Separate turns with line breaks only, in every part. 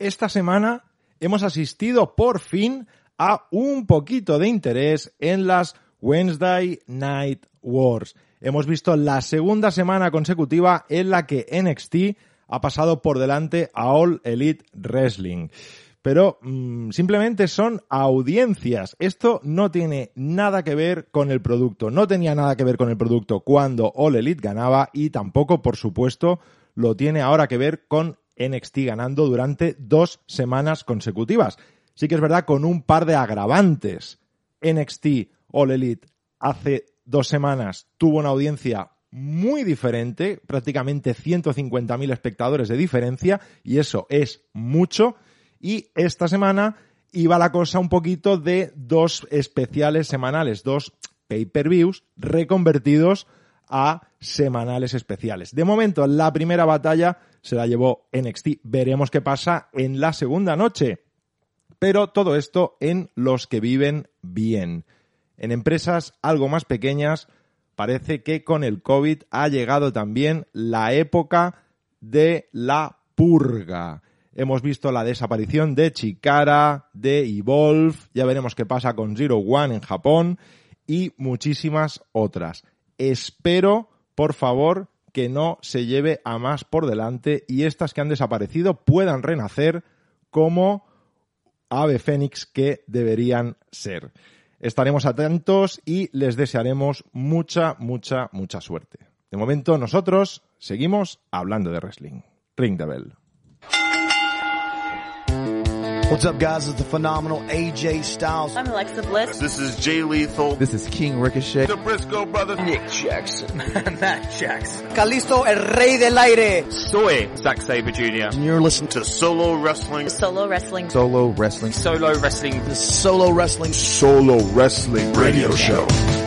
esta semana hemos asistido por fin a un poquito de interés en las Wednesday Night Wars. Hemos visto la segunda semana consecutiva en la que NXT ha pasado por delante a All Elite Wrestling. Pero mm, simplemente son audiencias. Esto no tiene nada que ver con el producto. No tenía nada que ver con el producto cuando All Elite ganaba y tampoco, por supuesto, lo tiene ahora que ver con NXT ganando durante dos semanas consecutivas. Sí que es verdad con un par de agravantes. NXT All Elite hace dos semanas tuvo una audiencia muy diferente, prácticamente 150.000 espectadores de diferencia, y eso es mucho. Y esta semana iba la cosa un poquito de dos especiales semanales, dos pay-per-views reconvertidos a semanales especiales. De momento, la primera batalla se la llevó NXT. Veremos qué pasa en la segunda noche. Pero todo esto en los que viven bien. En empresas algo más pequeñas, parece que con el COVID ha llegado también la época de la purga. Hemos visto la desaparición de Chikara, de Evolve, ya veremos qué pasa con Zero One en Japón y muchísimas otras. Espero, por favor, que no se lleve a más por delante y estas que han desaparecido puedan renacer como ave fénix que deberían ser. Estaremos atentos y les desearemos mucha, mucha, mucha suerte. De momento nosotros seguimos hablando de wrestling. Ring the bell.
What's up, guys? It's the phenomenal AJ Styles.
I'm Alexa Bliss.
This is Jay Lethal.
This is King Ricochet.
The Briscoe Brothers.
Nick Jackson.
Matt Jackson.
Calisto, el rey del aire.
Soy Zack Sabre Jr.
And you're listening
to Solo Wrestling.
Solo Wrestling.
Solo Wrestling.
Solo Wrestling.
The Solo Wrestling.
Solo Wrestling Radio Show.
Muy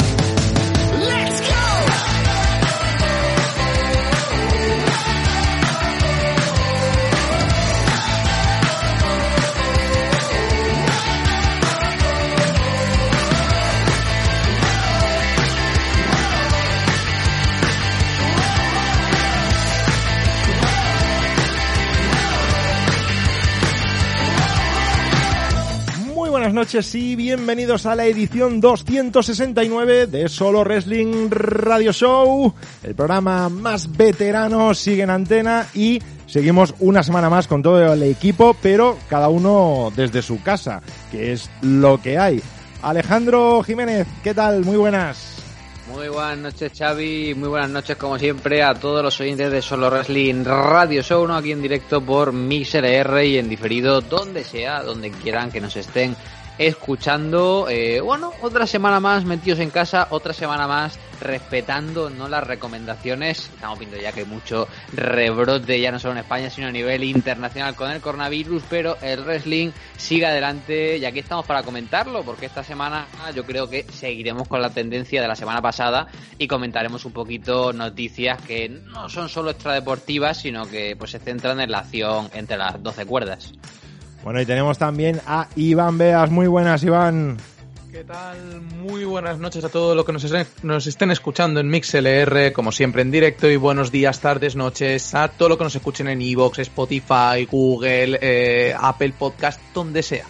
noches y bienvenidos a la edición 269 de Solo Wrestling Radio Show. El programa más veterano sigue en antena y seguimos una semana más con todo el equipo, pero cada uno desde su casa, que es lo que hay. Alejandro Jiménez, ¿qué tal? Muy buenas.
Muy buenas noches Xavi, muy buenas noches como siempre a todos los oyentes de Solo Wrestling Radio Show, ¿no? aquí en directo por MixLR y en diferido donde sea, donde quieran que nos estén escuchando. Eh, bueno, otra semana más metidos en casa, otra semana más respetando no las recomendaciones. Estamos viendo ya que mucho rebrote ya no solo en España sino a nivel internacional con el coronavirus, pero el wrestling sigue adelante y aquí estamos para comentarlo porque esta semana yo creo que seguiremos con la tendencia de la semana pasada y comentaremos un poquito noticias que no son solo extradeportivas sino que pues se centran en la acción entre las 12 cuerdas.
Bueno, y tenemos también a Iván Beas. Muy buenas, Iván.
¿Qué tal? Muy buenas noches a todos los que nos estén, escuchando en MixLR, como siempre en directo, y buenos días, tardes, noches a todo lo que nos escuchen en Evox, Spotify, Google, eh, Apple Podcast, donde sea.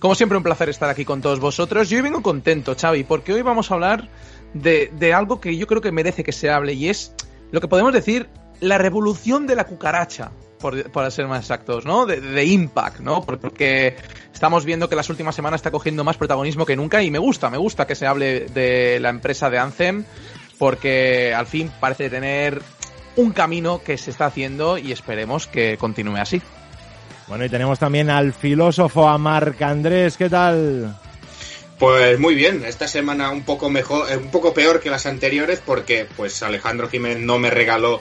Como siempre, un placer estar aquí con todos vosotros. Yo hoy vengo contento, Xavi, porque hoy vamos a hablar de, de algo que yo creo que merece que se hable, y es lo que podemos decir la revolución de la cucaracha por, por ser más exactos, ¿no? De, de, Impact, ¿no? Porque estamos viendo que las últimas semanas está cogiendo más protagonismo que nunca y me gusta, me gusta que se hable de la empresa de Anthem porque al fin parece tener un camino que se está haciendo y esperemos que continúe así.
Bueno, y tenemos también al filósofo, a Marc Andrés, ¿qué tal?
Pues muy bien, esta semana un poco mejor, un poco peor que las anteriores porque pues Alejandro Jiménez no me regaló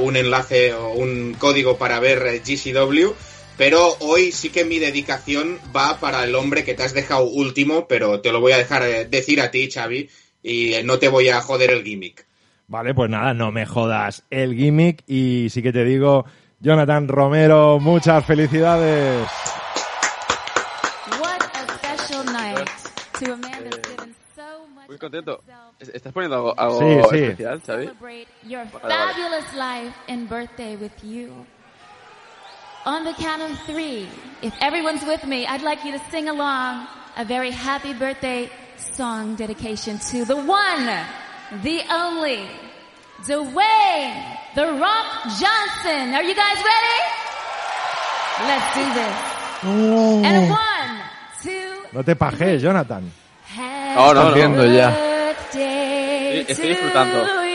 un enlace o un código para ver GCW, pero hoy sí que mi dedicación va para el hombre que te has dejado último, pero te lo voy a dejar decir a ti, Xavi, y no te voy a joder el gimmick.
Vale, pues nada, no me jodas el gimmick y sí que te digo, Jonathan Romero, muchas felicidades.
Muy contento. ¿Estás poniendo algo, algo
sí, sí.
especial, Xavi?
Your fabulous life and birthday with you. On the count of three, if everyone's with me, I'd like you to sing along a very happy birthday song dedication to the one, the only, Dwayne The Rock Johnson. Are you guys ready? Let's do this. And a one, two,
No te pajes, Jonathan.
happy
No, no, no.
viendo ya.
Estoy disfrutando.
to you.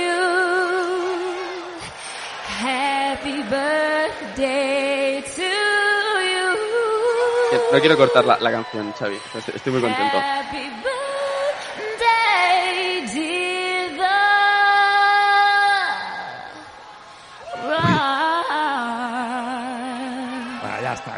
Happy birthday to you.
No quiero cortar la, la canción, Xavi. Estoy muy contento.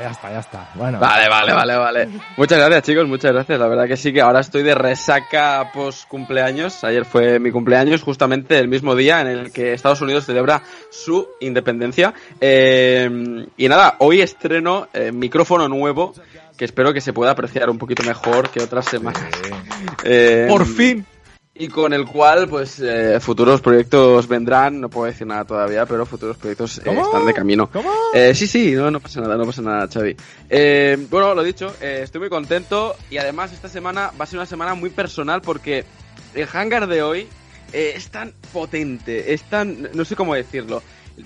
Ya está, ya está. Bueno,
Vale, vale, vale, vale. Muchas gracias, chicos, muchas gracias. La verdad que sí que ahora estoy de resaca post cumpleaños. Ayer fue mi cumpleaños, justamente el mismo día en el que Estados Unidos celebra su independencia. Eh, y nada, hoy estreno eh, micrófono nuevo que espero que se pueda apreciar un poquito mejor que otras semanas. Eh,
Por fin.
Y con el cual pues eh, futuros proyectos vendrán, no puedo decir nada todavía, pero futuros proyectos eh, están de camino.
¿Cómo?
Eh, sí, sí, no, no pasa nada, no pasa nada, Xavi. Eh, bueno, lo dicho, eh, estoy muy contento y además esta semana va a ser una semana muy personal porque el hangar de hoy es tan potente, es tan, no sé cómo decirlo.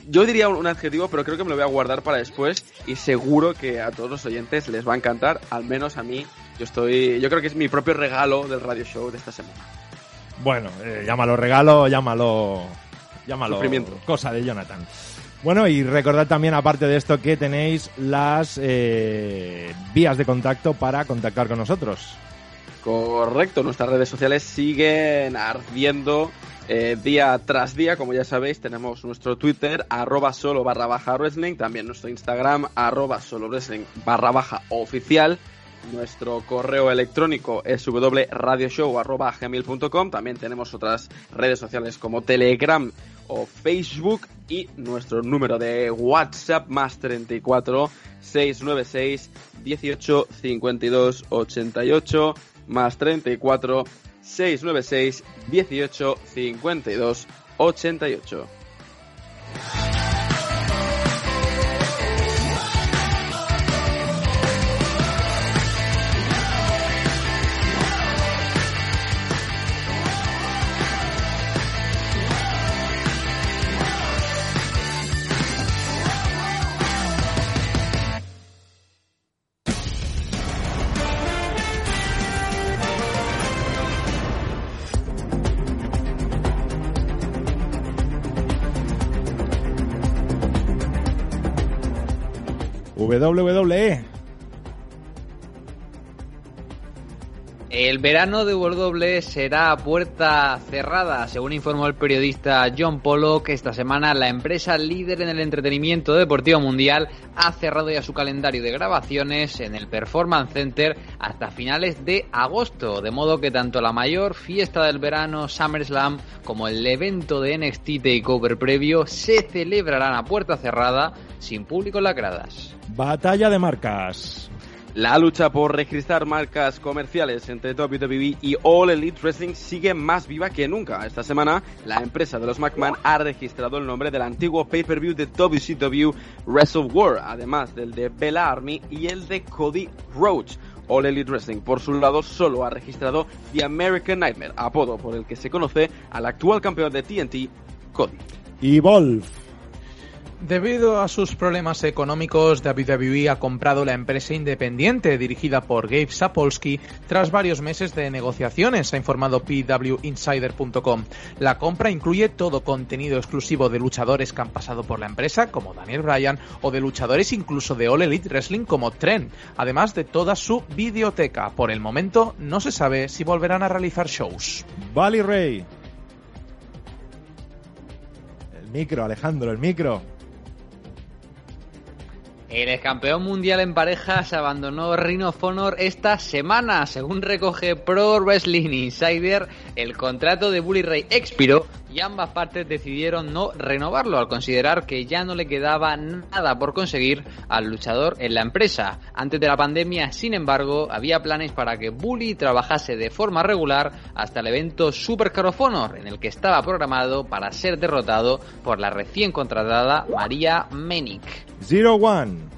Yo diría un, un adjetivo, pero creo que me lo voy a guardar para después y seguro que a todos los oyentes les va a encantar, al menos a mí. Yo estoy, yo creo que es mi propio regalo del radio show de esta semana.
Bueno, eh, llámalo regalo, llámalo, llámalo
Sufrimiento.
cosa de Jonathan. Bueno, y recordad también, aparte de esto, que tenéis las eh, vías de contacto para contactar con nosotros.
Correcto, nuestras redes sociales siguen ardiendo eh, día tras día, como ya sabéis, tenemos nuestro Twitter, arroba solo barra baja wrestling, también nuestro Instagram, arroba solo wrestling barra baja oficial, nuestro correo electrónico es wradioshow arroba gmail.com, también tenemos otras redes sociales como Telegram o Facebook y nuestro número de WhatsApp más 34 696 18 52 88 más 34 696 18 52 88.
WWE.
El verano de WWE será puerta cerrada, según informó el periodista John Pollock. Esta semana la empresa líder en el entretenimiento deportivo mundial ha cerrado ya su calendario de grabaciones en el Performance Center hasta finales de agosto, de modo que tanto la mayor fiesta del verano, SummerSlam, como el evento de NXT Takeover previo se celebrarán a puerta cerrada, sin público en las gradas.
Batalla de marcas.
La lucha por registrar marcas comerciales entre WWE y All Elite Wrestling sigue más viva que nunca. Esta semana, la empresa de los McMahon ha registrado el nombre del antiguo pay-per-view de WCW Wrestle War, además del de Bella Army y el de Cody Rhodes. All Elite Wrestling, por su lado, solo ha registrado The American Nightmare, apodo por el que se conoce al actual campeón de TNT, Cody.
Y Wolf.
Debido a sus problemas económicos, WWE ha comprado la empresa independiente dirigida por Gabe Sapolsky tras varios meses de negociaciones, ha informado PWInsider.com. La compra incluye todo contenido exclusivo de luchadores que han pasado por la empresa, como Daniel Bryan, o de luchadores incluso de All Elite Wrestling como Trent, además de toda su videoteca. Por el momento, no se sabe si volverán a realizar shows.
Valley Ray. El micro, Alejandro, el micro.
El ex campeón mundial en parejas abandonó Ring of Honor esta semana. Según recoge Pro Wrestling Insider, el contrato de Bully Ray expiró y ambas partes decidieron no renovarlo al considerar que ya no le quedaba nada por conseguir al luchador en la empresa. Antes de la pandemia, sin embargo, había planes para que Bully trabajase de forma regular hasta el evento Super Honor, en el que estaba programado para ser derrotado por la recién contratada María Menick.
Zero One.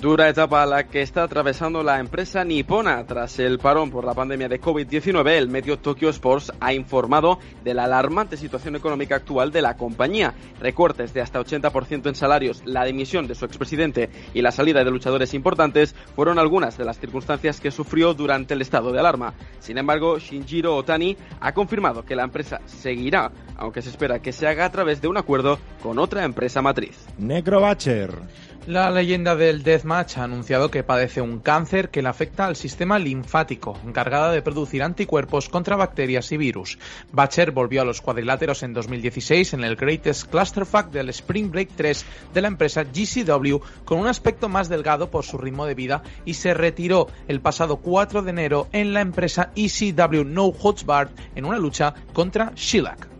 Dura etapa la que está atravesando la empresa nipona. Tras el parón por la pandemia de COVID-19, el medio Tokyo Sports ha informado de la alarmante situación económica actual de la compañía. Recortes de hasta 80% en salarios, la dimisión de su expresidente y la salida de luchadores importantes fueron algunas de las circunstancias que sufrió durante el estado de alarma. Sin embargo, Shinjiro Otani ha confirmado que la empresa seguirá, aunque se espera que se haga a través de un acuerdo con otra empresa matriz.
Necrobatcher.
La leyenda del Deathmatch ha anunciado que padece un cáncer que le afecta al sistema linfático, encargada de producir anticuerpos contra bacterias y virus. Batcher volvió a los cuadriláteros en 2016 en el Greatest Clusterfuck del Spring Break 3 de la empresa GCW con un aspecto más delgado por su ritmo de vida y se retiró el pasado 4 de enero en la empresa ECW No Barred en una lucha contra Shellac.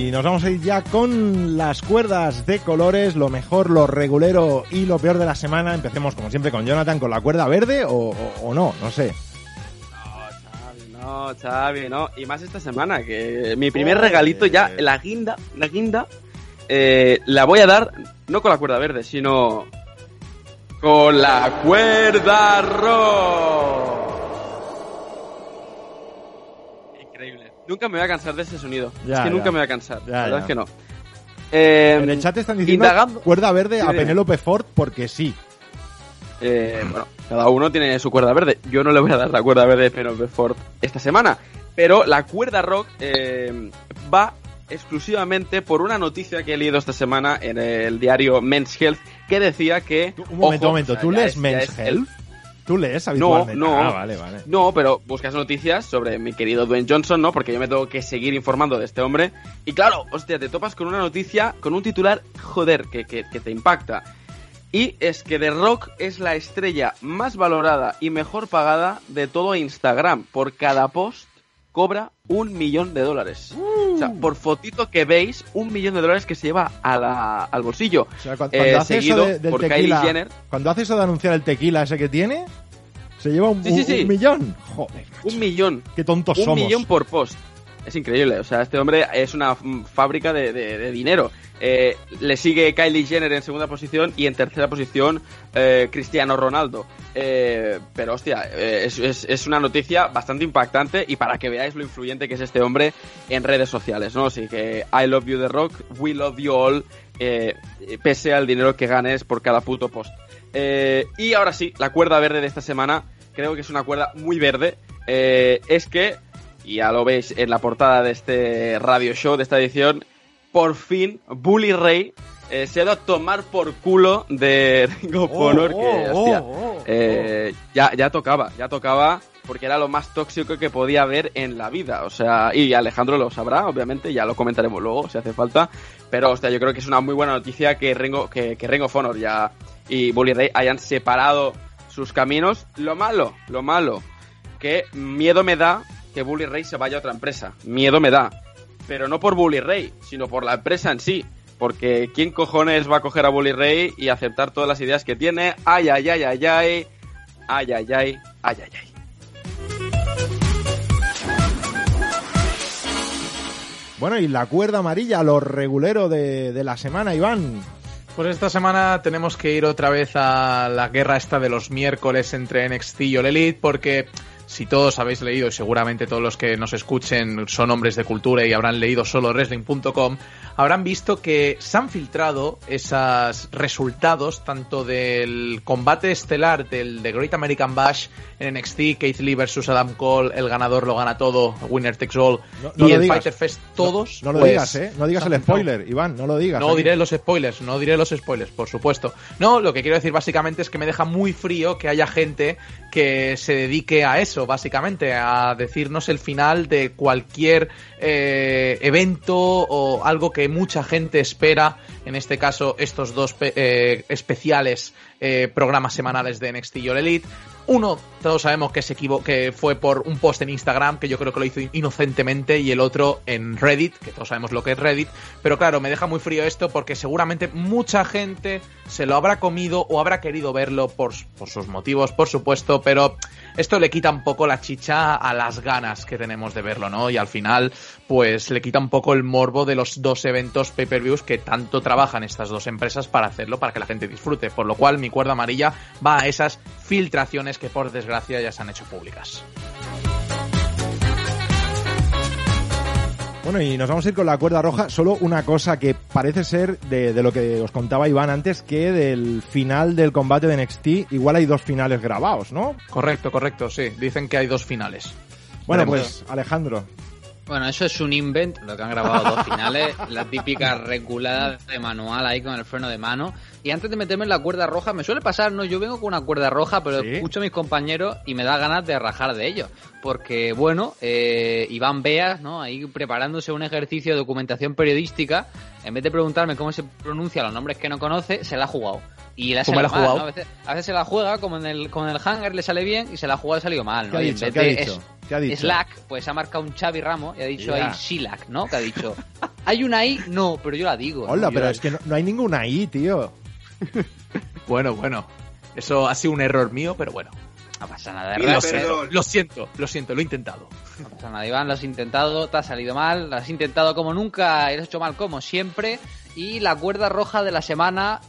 Y nos vamos a ir ya con las cuerdas de colores, lo mejor, lo regulero y lo peor de la semana. Empecemos como siempre con Jonathan, con la cuerda verde o, o- o no, no sé.
No, Xavi, no. Y más esta semana, que mi primer regalito ya, la guinda, la guinda, eh, la voy a dar no con la cuerda verde, sino con la cuerda roja. Nunca me voy a cansar de ese sonido.
Ya,
es que
ya.
nunca me voy a cansar.
Ya,
la verdad es que no. Eh,
En el chat están diciendo
indagando.
cuerda verde a. Penélope Ford porque sí.
Eh, bueno, cada uno tiene su cuerda verde. Yo no le voy a dar la cuerda verde de Penelope Ford esta semana. Pero la cuerda rock eh, va exclusivamente por una noticia que he leído esta semana en el diario Men's Health que decía que...
Un momento,
ojo,
un momento,
o sea,
¿tú lees
es-
Men's Health? ¿Tú lees
No,
habitualmente?
no.
Ah, vale, vale.
No, pero buscas noticias sobre mi querido Dwayne Johnson, ¿no? Porque yo me tengo que seguir informando de este hombre. Y claro, hostia, te topas con una noticia, con un titular, joder, que, que, que te impacta. Y es que The Rock es la estrella más valorada y mejor pagada de todo Instagram. Por cada post cobra un millón de dólares. O sea, por fotito que veis, un millón de dólares que se lleva a la- al bolsillo.
O sea, cu- cuando,
Eh,
hace eso
seguido
de- del
por
tequila,
Kylie Jenner.
cuando hace eso de anunciar el tequila ese que tiene, se lleva un,
Sí, sí,
un-
sí.
un millón. Joder,
Un millón.
qué tontos
un
somos.
millón por post. Es increíble, o sea, este hombre es una fábrica de, de- de dinero. Eh, le sigue Kylie Jenner en segunda posición y en tercera posición eh, Cristiano Ronaldo. Eh, pero hostia, eh, es, es- es una noticia bastante impactante y para que veáis lo influyente que es este hombre en redes sociales, ¿no? Así que I love you The Rock, we love you all, eh, pese al dinero que ganes por cada puto post. Eh, y ahora sí, la cuerda verde de esta semana, creo que es una cuerda muy verde. Es que, y ya lo veis en la portada de este radio show, de esta edición, por fin Bully Ray eh, se ha dado a tomar por culo de Ring of
Oh,
Honor,
oh,
que,
oh,
hostia,
oh,
eh, ya, ya tocaba, ya tocaba, porque era lo más tóxico que podía haber en la vida. O sea, y Alejandro lo sabrá, obviamente, ya lo comentaremos luego si hace falta. Pero, hostia, yo creo que es una muy buena noticia que Ring, que, que Honor ya y Bully Ray hayan separado sus caminos. Lo malo, lo malo, que miedo me da que Bully Ray se vaya a otra empresa. Miedo me da. Pero no por Bully Ray, sino por la empresa en sí. Porque ¿quién cojones va a coger a Bully Ray y aceptar todas las ideas que tiene? Ay, ay, ay, ay, ay. Ay, ay, ay, ay, ay, ay.
Bueno, y la cuerda amarilla, lo regulero de, de la semana, Iván.
Pues esta semana tenemos que ir otra vez a la guerra esta de los miércoles entre NXT y All Elite porque si todos habéis leído y seguramente todos los que nos escuchen son hombres de cultura y habrán leído solo wrestling.com, habrán visto que se han filtrado esos resultados tanto del combate estelar del The Great American Bash en NXT, Keith Lee versus Adam Cole, el ganador lo gana todo, winner takes all,
No- no
y
lo
el
digas.
Fighter Fest todos.
No lo
pues,
digas, ¿eh? No digas el spoiler, Iván, no lo digas.
No
aquí.
diré los spoilers, no diré los spoilers, por supuesto. No, lo que quiero decir básicamente es que me deja muy frío que haya gente que se dedique a eso, básicamente, a decirnos el final de cualquier eh, evento o algo que mucha gente espera, en este caso, estos dos eh, especiales eh, programas semanales de NXT y All Elite. Uno, todos sabemos que se que fue por un post en Instagram, que yo creo que lo hizo inocentemente, y el otro en Reddit, que todos sabemos lo que es Reddit. Pero claro, me deja muy frío esto porque seguramente mucha gente se lo habrá comido o habrá querido verlo por, por sus motivos, por supuesto, pero esto le quita un poco la chicha a las ganas que tenemos de verlo, ¿no? Y al final, pues le quita un poco el morbo de los dos eventos pay-per-views que tanto trabajan estas dos empresas para hacerlo, para que la gente disfrute. Por lo cual, mi cuerda amarilla va a esas filtraciones que por desgracia ya se han hecho públicas.
Bueno, y nos vamos a ir con la cuerda roja. Solo una cosa que parece ser de, de lo que os contaba Iván antes, que del final del combate de NXT, igual hay dos finales grabados, ¿no?
Correcto, correcto, sí. Dicen que hay dos finales.
Bueno,
Veremos.
pues Alejandro.
Bueno, eso es un invent, lo que han grabado dos finales, la típica reculada de manual ahí con el freno de mano. Y antes de meterme en la cuerda roja, me suele pasar, ¿no? Yo vengo con una cuerda roja, pero
¿Sí?
escucho a mis compañeros y me da ganas de rajar de ellos. Porque, bueno, eh, Iván Beas, ¿no? Ahí preparándose un ejercicio de documentación periodística, en vez de preguntarme cómo se pronuncian los nombres que no conoce, se la ha jugado. Y la ha
¿Cómo la ha
salido mal,
jugado?
¿no? A veces, a veces se la juega como en el, con el hangar le sale bien y se la juega y ha salido mal,
¿Qué
¿no?
ha
Y en
dicho?
vez
¿Qué ha
de
dicho?
es-
¿Qué ha dicho?
Slack, pues ha marcado un Xavi Ramos y ha dicho
Ya.
ahí Silac, ¿no? Que ha dicho, hay una I, no, pero yo la digo.
Hola, pero
la-
es que no, no hay ninguna ahí, tío.
Bueno, bueno. Eso ha sido un error mío, pero bueno.
No pasa nada, verdad,
perdón.
Lo siento, lo siento, lo he intentado.
no pasa nada, Iván, lo has intentado, te ha salido mal, lo has intentado como nunca, lo has hecho mal como siempre, y la cuerda roja de la semana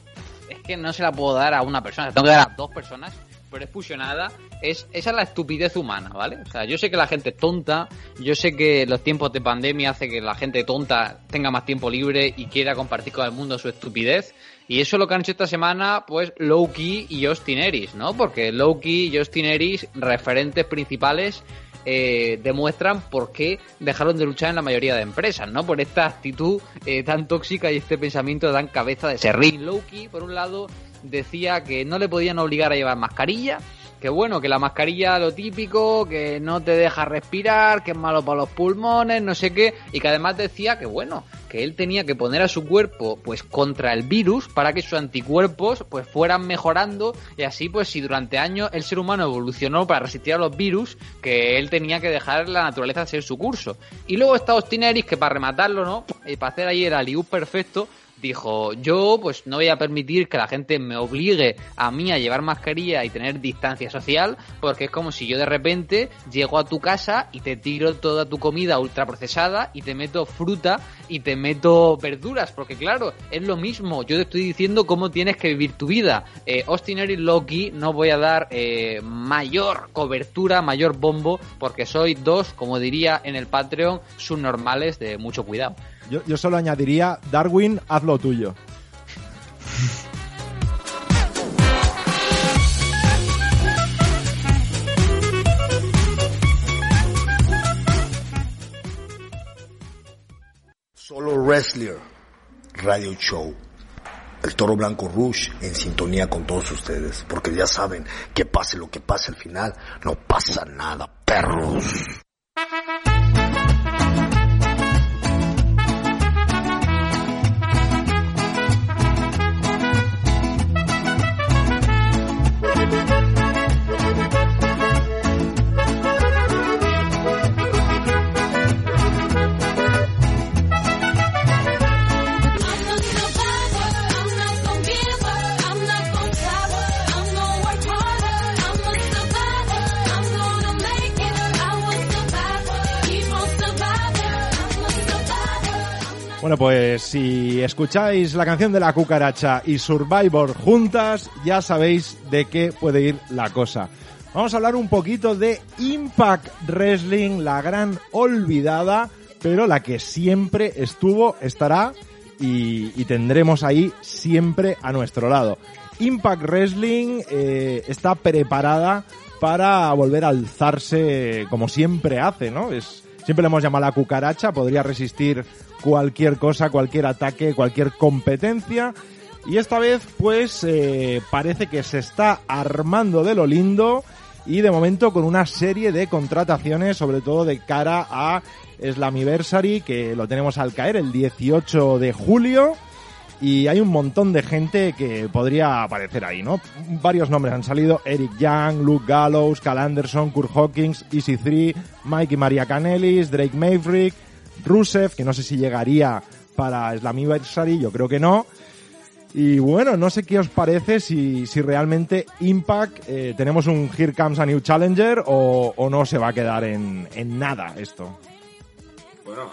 es que no se la puedo dar a una persona, se tengo que dar a dos personas, pero es fusionada, es, esa es la estupidez humana, ¿vale? O sea, yo sé que la gente es tonta, yo sé que los tiempos de pandemia hace que la gente tonta tenga más tiempo libre y quiera compartir con el mundo su estupidez, y eso es lo que han hecho esta semana, pues Loki y Justin Eris, ¿no? Porque Loki y Justin Eris, referentes principales, eh, demuestran por qué dejaron de luchar en la mayoría de empresas, ¿no? Por esta actitud eh, tan tóxica y este pensamiento tan cabeza de serrín. Loki, por un lado, decía que no le podían obligar a llevar mascarilla, que bueno, que la mascarilla lo típico, que no te deja respirar, que es malo para los pulmones, no sé qué, y que además decía que bueno, que él tenía que poner a su cuerpo pues contra el virus para que sus anticuerpos pues fueran mejorando y así pues si durante años el ser humano evolucionó para resistir a los virus, que él tenía que dejar la naturaleza hacer su curso. Y luego está Austin que para rematarlo, ¿no? Y para hacer ahí el aliú perfecto, dijo, yo pues no voy a permitir que la gente me obligue a mí a llevar mascarilla y tener distancia social, porque es como si yo de repente llego a tu casa y te tiro toda tu comida ultraprocesada y te meto fruta y te meto verduras, porque claro, es lo mismo, yo te estoy diciendo cómo tienes que vivir tu vida. Eh, Austin Aries Loki no voy a dar eh, mayor cobertura, mayor bombo, porque soy dos, como diría en el Patreon, subnormales de mucho cuidado.
Yo, solo añadiría, Darwin, haz lo tuyo.
Solo Wrestler Radio Show. El Toro Blanco Rush en sintonía con todos ustedes. Porque ya saben que pase lo que pase al final, no pasa nada, perros.
Pues si escucháis la canción de la cucaracha y Survivor juntas, ya sabéis de qué puede ir la cosa. Vamos a hablar un poquito de Impact Wrestling, la gran olvidada, pero la que siempre estuvo, estará y, tendremos ahí siempre a nuestro lado. Impact Wrestling eh, está preparada para volver a alzarse como siempre hace, ¿no? Es, siempre le hemos llamado la cucaracha, podría resistir cualquier cosa, cualquier ataque, cualquier competencia. Y esta vez, pues, eh, parece que se está armando de lo lindo y de momento con una serie de contrataciones, sobre todo de cara a Slammiversary, que lo tenemos al caer el 18 de julio. Y hay un montón de gente que podría aparecer ahí, ¿no? Varios nombres han salido. Eric Young, Luke Gallows, Cal Anderson, Kurt Hawkins, Easy 3, Mike y Maria Canelis, Drake Maverick, Rusev, que no sé si llegaría para Slammiversary, yo creo que no. Y bueno, no sé qué os parece si, si realmente Impact eh, tenemos un Here Comes a New Challenger o, no se va a quedar en, en nada esto.
Bueno,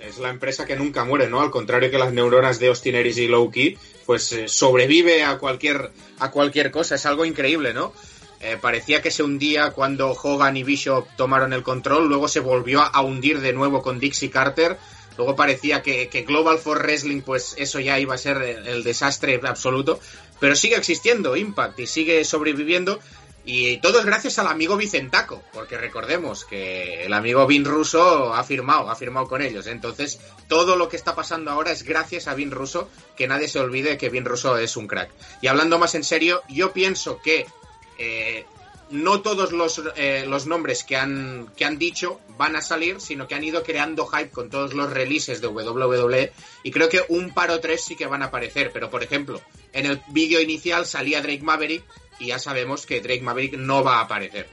es la empresa que nunca muere, ¿no? Al contrario que las neuronas de Austin Aries y Loki, pues eh, sobrevive a cualquier, a cualquier cosa. Es algo increíble, ¿no? Eh, parecía que se hundía cuando Hogan y Bishop tomaron el control, luego se volvió a hundir de nuevo con Dixie Carter, luego parecía que, Global for Wrestling, pues eso ya iba a ser el, el desastre absoluto, pero sigue existiendo Impact y sigue sobreviviendo y todo es gracias al amigo Vicentaco, porque recordemos que el amigo Vin Russo ha firmado, ha firmado con ellos. Entonces, todo lo que está pasando ahora es gracias a Vin Russo, que nadie se olvide que Vin Russo es un crack. Y hablando más en serio, yo pienso que eh, no todos los, eh, los nombres que han, que han dicho van a salir, sino que han ido creando hype con todos los releases de WWE y creo que un par o tres sí que van a aparecer, pero por ejemplo, en el vídeo inicial salía Drake Maverick y ya sabemos que Drake Maverick no va a aparecer.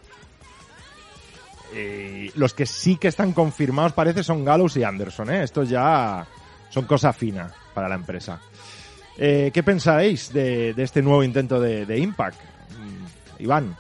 Eh, los que sí que están confirmados parece son Gallows y Anderson, ¿eh? Estos ya son cosa fina para la empresa. Eh, ¿Qué pensáis de, este nuevo intento de Impact? Iván.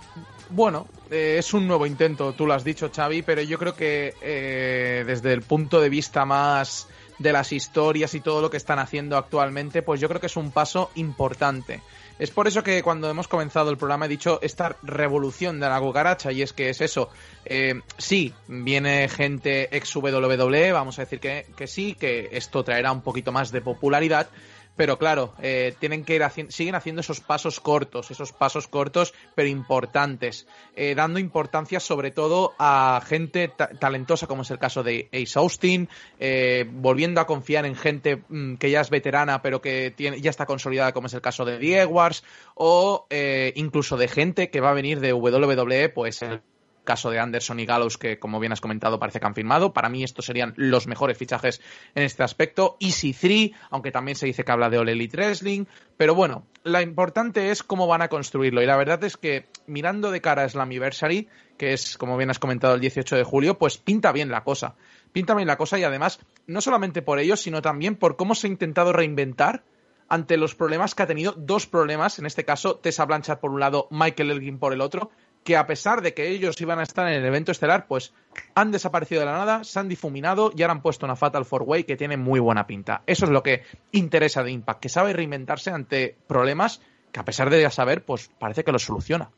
Bueno, eh, es un nuevo intento, tú lo has dicho, Xavi, pero yo creo que eh, desde el punto de vista más de las historias y todo lo que están haciendo actualmente, pues yo creo que es un paso importante. Es por eso que cuando hemos comenzado el programa he dicho esta revolución de la cucaracha y es que es eso. Eh, sí, viene gente ex WWE, vamos a decir que, que sí, que esto traerá un poquito más de popularidad, pero claro, eh, tienen que ir haci siguen haciendo esos pasos cortos, esos pasos cortos pero importantes, eh, dando importancia sobre todo a gente ta talentosa como es el caso de Ace Austin, eh, volviendo a confiar en gente mmm, que ya es veterana pero que tiene, ya está consolidada como es el caso de The Edwards o eh, incluso de gente que va a venir de WWE, pues el caso de Anderson y Gallows, que como bien has comentado, parece que han firmado. Para mí estos serían los mejores fichajes en este aspecto. Easy 3, aunque también se dice que habla de All Elite Wrestling. Pero bueno, lo importante es cómo van a construirlo. Y la verdad es que mirando de cara a Slammiversary, que es, como bien has comentado, el 18 de julio, pues pinta bien la cosa. Pinta bien la cosa y además, no solamente por ello, sino también por cómo se ha intentado reinventar ante los problemas que ha tenido, dos problemas, en este caso Tessa Blanchard por un lado, Michael Elgin por el otro, que a pesar de que ellos iban a estar en el evento estelar, pues han desaparecido de la nada, se han difuminado y ahora han puesto una Fatal Four Way que tiene muy buena pinta. Eso es lo que interesa de Impact, que sabe reinventarse ante problemas que a pesar de ya saber, pues parece que los soluciona.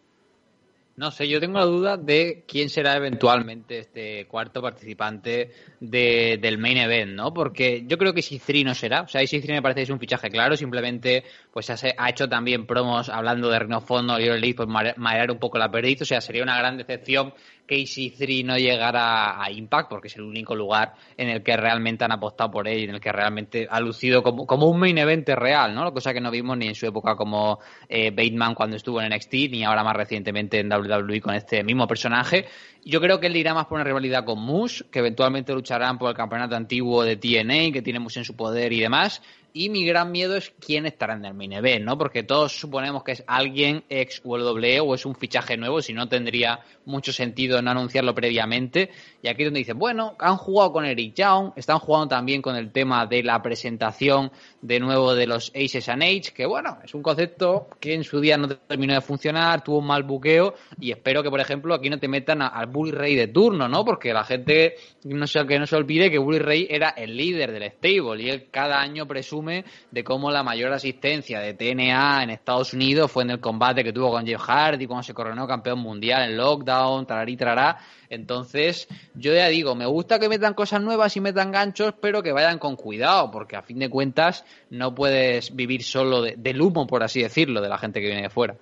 No sé, yo tengo la duda de quién será eventualmente este cuarto participante de, del main event, ¿no? Porque yo creo que Isizri no será. O sea, Isizri me parece que es un fichaje claro. Simplemente, pues ha, hecho también promos hablando de Reno Fondo y Elite, pues marear un poco la perdiz. O sea, sería una gran decepción que EC3 no llegara a Impact, porque es el único lugar en el que realmente han apostado por él en el que realmente ha lucido como, como un main event real, ¿no? Cosa que no vimos ni en su época como eh, Bateman cuando estuvo en NXT, ni ahora más recientemente en WWE con este mismo personaje. Yo creo que él irá más por una rivalidad con Moose, que eventualmente lucharán por el campeonato antiguo de TNA, que tiene Moose en su poder y demás. Y mi gran miedo es quién estará en el main event, ¿no? Porque todos suponemos que es alguien ex WWE o es un fichaje nuevo, si no tendría mucho sentido no anunciarlo previamente. Y aquí es donde dicen, bueno, han jugado con Eric Young, están jugando también con el tema de la presentación de nuevo de los Aces and Age, que bueno, es un concepto que en su día no terminó de funcionar, tuvo un mal buqueo y espero que, por ejemplo, aquí no te metan al Bully Ray de turno, ¿no? Porque la gente no se, que no se olvide que Bully Ray era el líder del stable y él cada año presume de cómo la mayor asistencia de TNA en Estados Unidos fue en el combate que tuvo con Jeff Hardy cuando se coronó campeón mundial en Lockdown, tararí, tarará. Entonces, yo ya digo, me gusta que metan cosas nuevas y metan ganchos, pero que vayan con cuidado, porque a fin de cuentas no puedes vivir solo de, del humo, por así decirlo, de la gente que viene de fuera.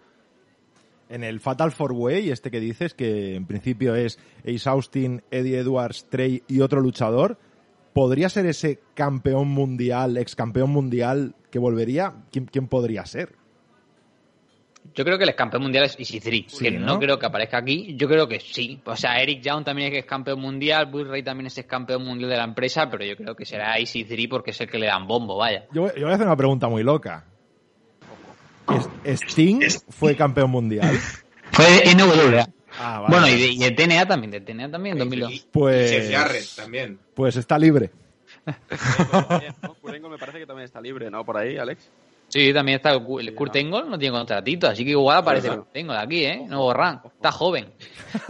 En el Fatal Four Way, este que dices, que en principio es Ace Austin, Eddie Edwards, Trey y otro luchador, ¿podría ser ese campeón mundial, ex campeón mundial que volvería? ¿Quién, quién podría ser?
Yo creo que el ex campeón mundial es Easy
Sí,
que
¿no?
¿no? creo que aparezca aquí. Yo creo que sí. O sea, Eric Young también es ex campeón mundial, Bull Ray también es ex campeón mundial de la empresa, pero yo creo que será Easy 3 porque es el que le dan bombo, vaya.
Yo, yo voy a hacer una pregunta muy loca. ¿Es- ¿Sting fue campeón mundial?
Fue NWA.
Ah, vale.
Bueno, y de, y de TNA también, de TNA también, 2002.
Pues-
Jarrett también.
Pues está libre.
¿no? Kurt me parece que también está libre, ¿no? Por ahí, Alex.
Sí, también está el Kurt Angle, no tiene contratito, así que igual aparece. Kurt Angle aquí, ¿eh? Nuevo rank. Está joven.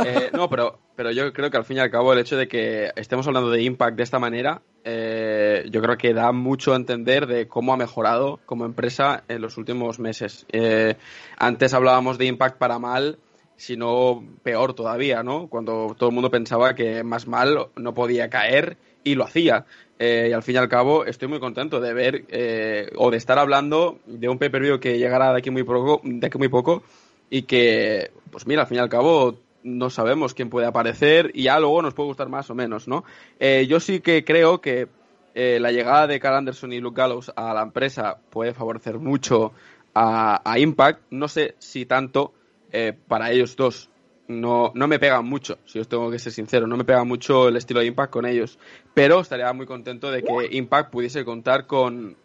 Eh, no, pero, pero yo creo que al fin y al cabo el hecho de que estemos hablando de Impact de esta manera, eh, yo creo que da mucho a entender de cómo ha mejorado como empresa en los últimos meses. Eh, antes hablábamos de Impact para mal, si no peor todavía, ¿no? Cuando todo el mundo pensaba que más mal no podía caer y lo hacía. Eh, y al fin y al cabo estoy muy contento de ver eh, o de estar hablando de un pay-per-view que llegará de aquí muy poco, de aquí muy poco y que, pues mira, al fin y al cabo no sabemos quién puede aparecer y ya luego nos puede gustar más o menos, ¿no? Eh, yo sí que creo que eh, la llegada de Carl Anderson y Luke Gallows a la empresa puede favorecer mucho a Impact. No sé si tanto eh, para ellos dos. No, no me pega mucho, si os tengo que ser sincero, no me pega mucho el estilo de Impact con ellos. Pero estaría muy contento de que Impact pudiese contar con,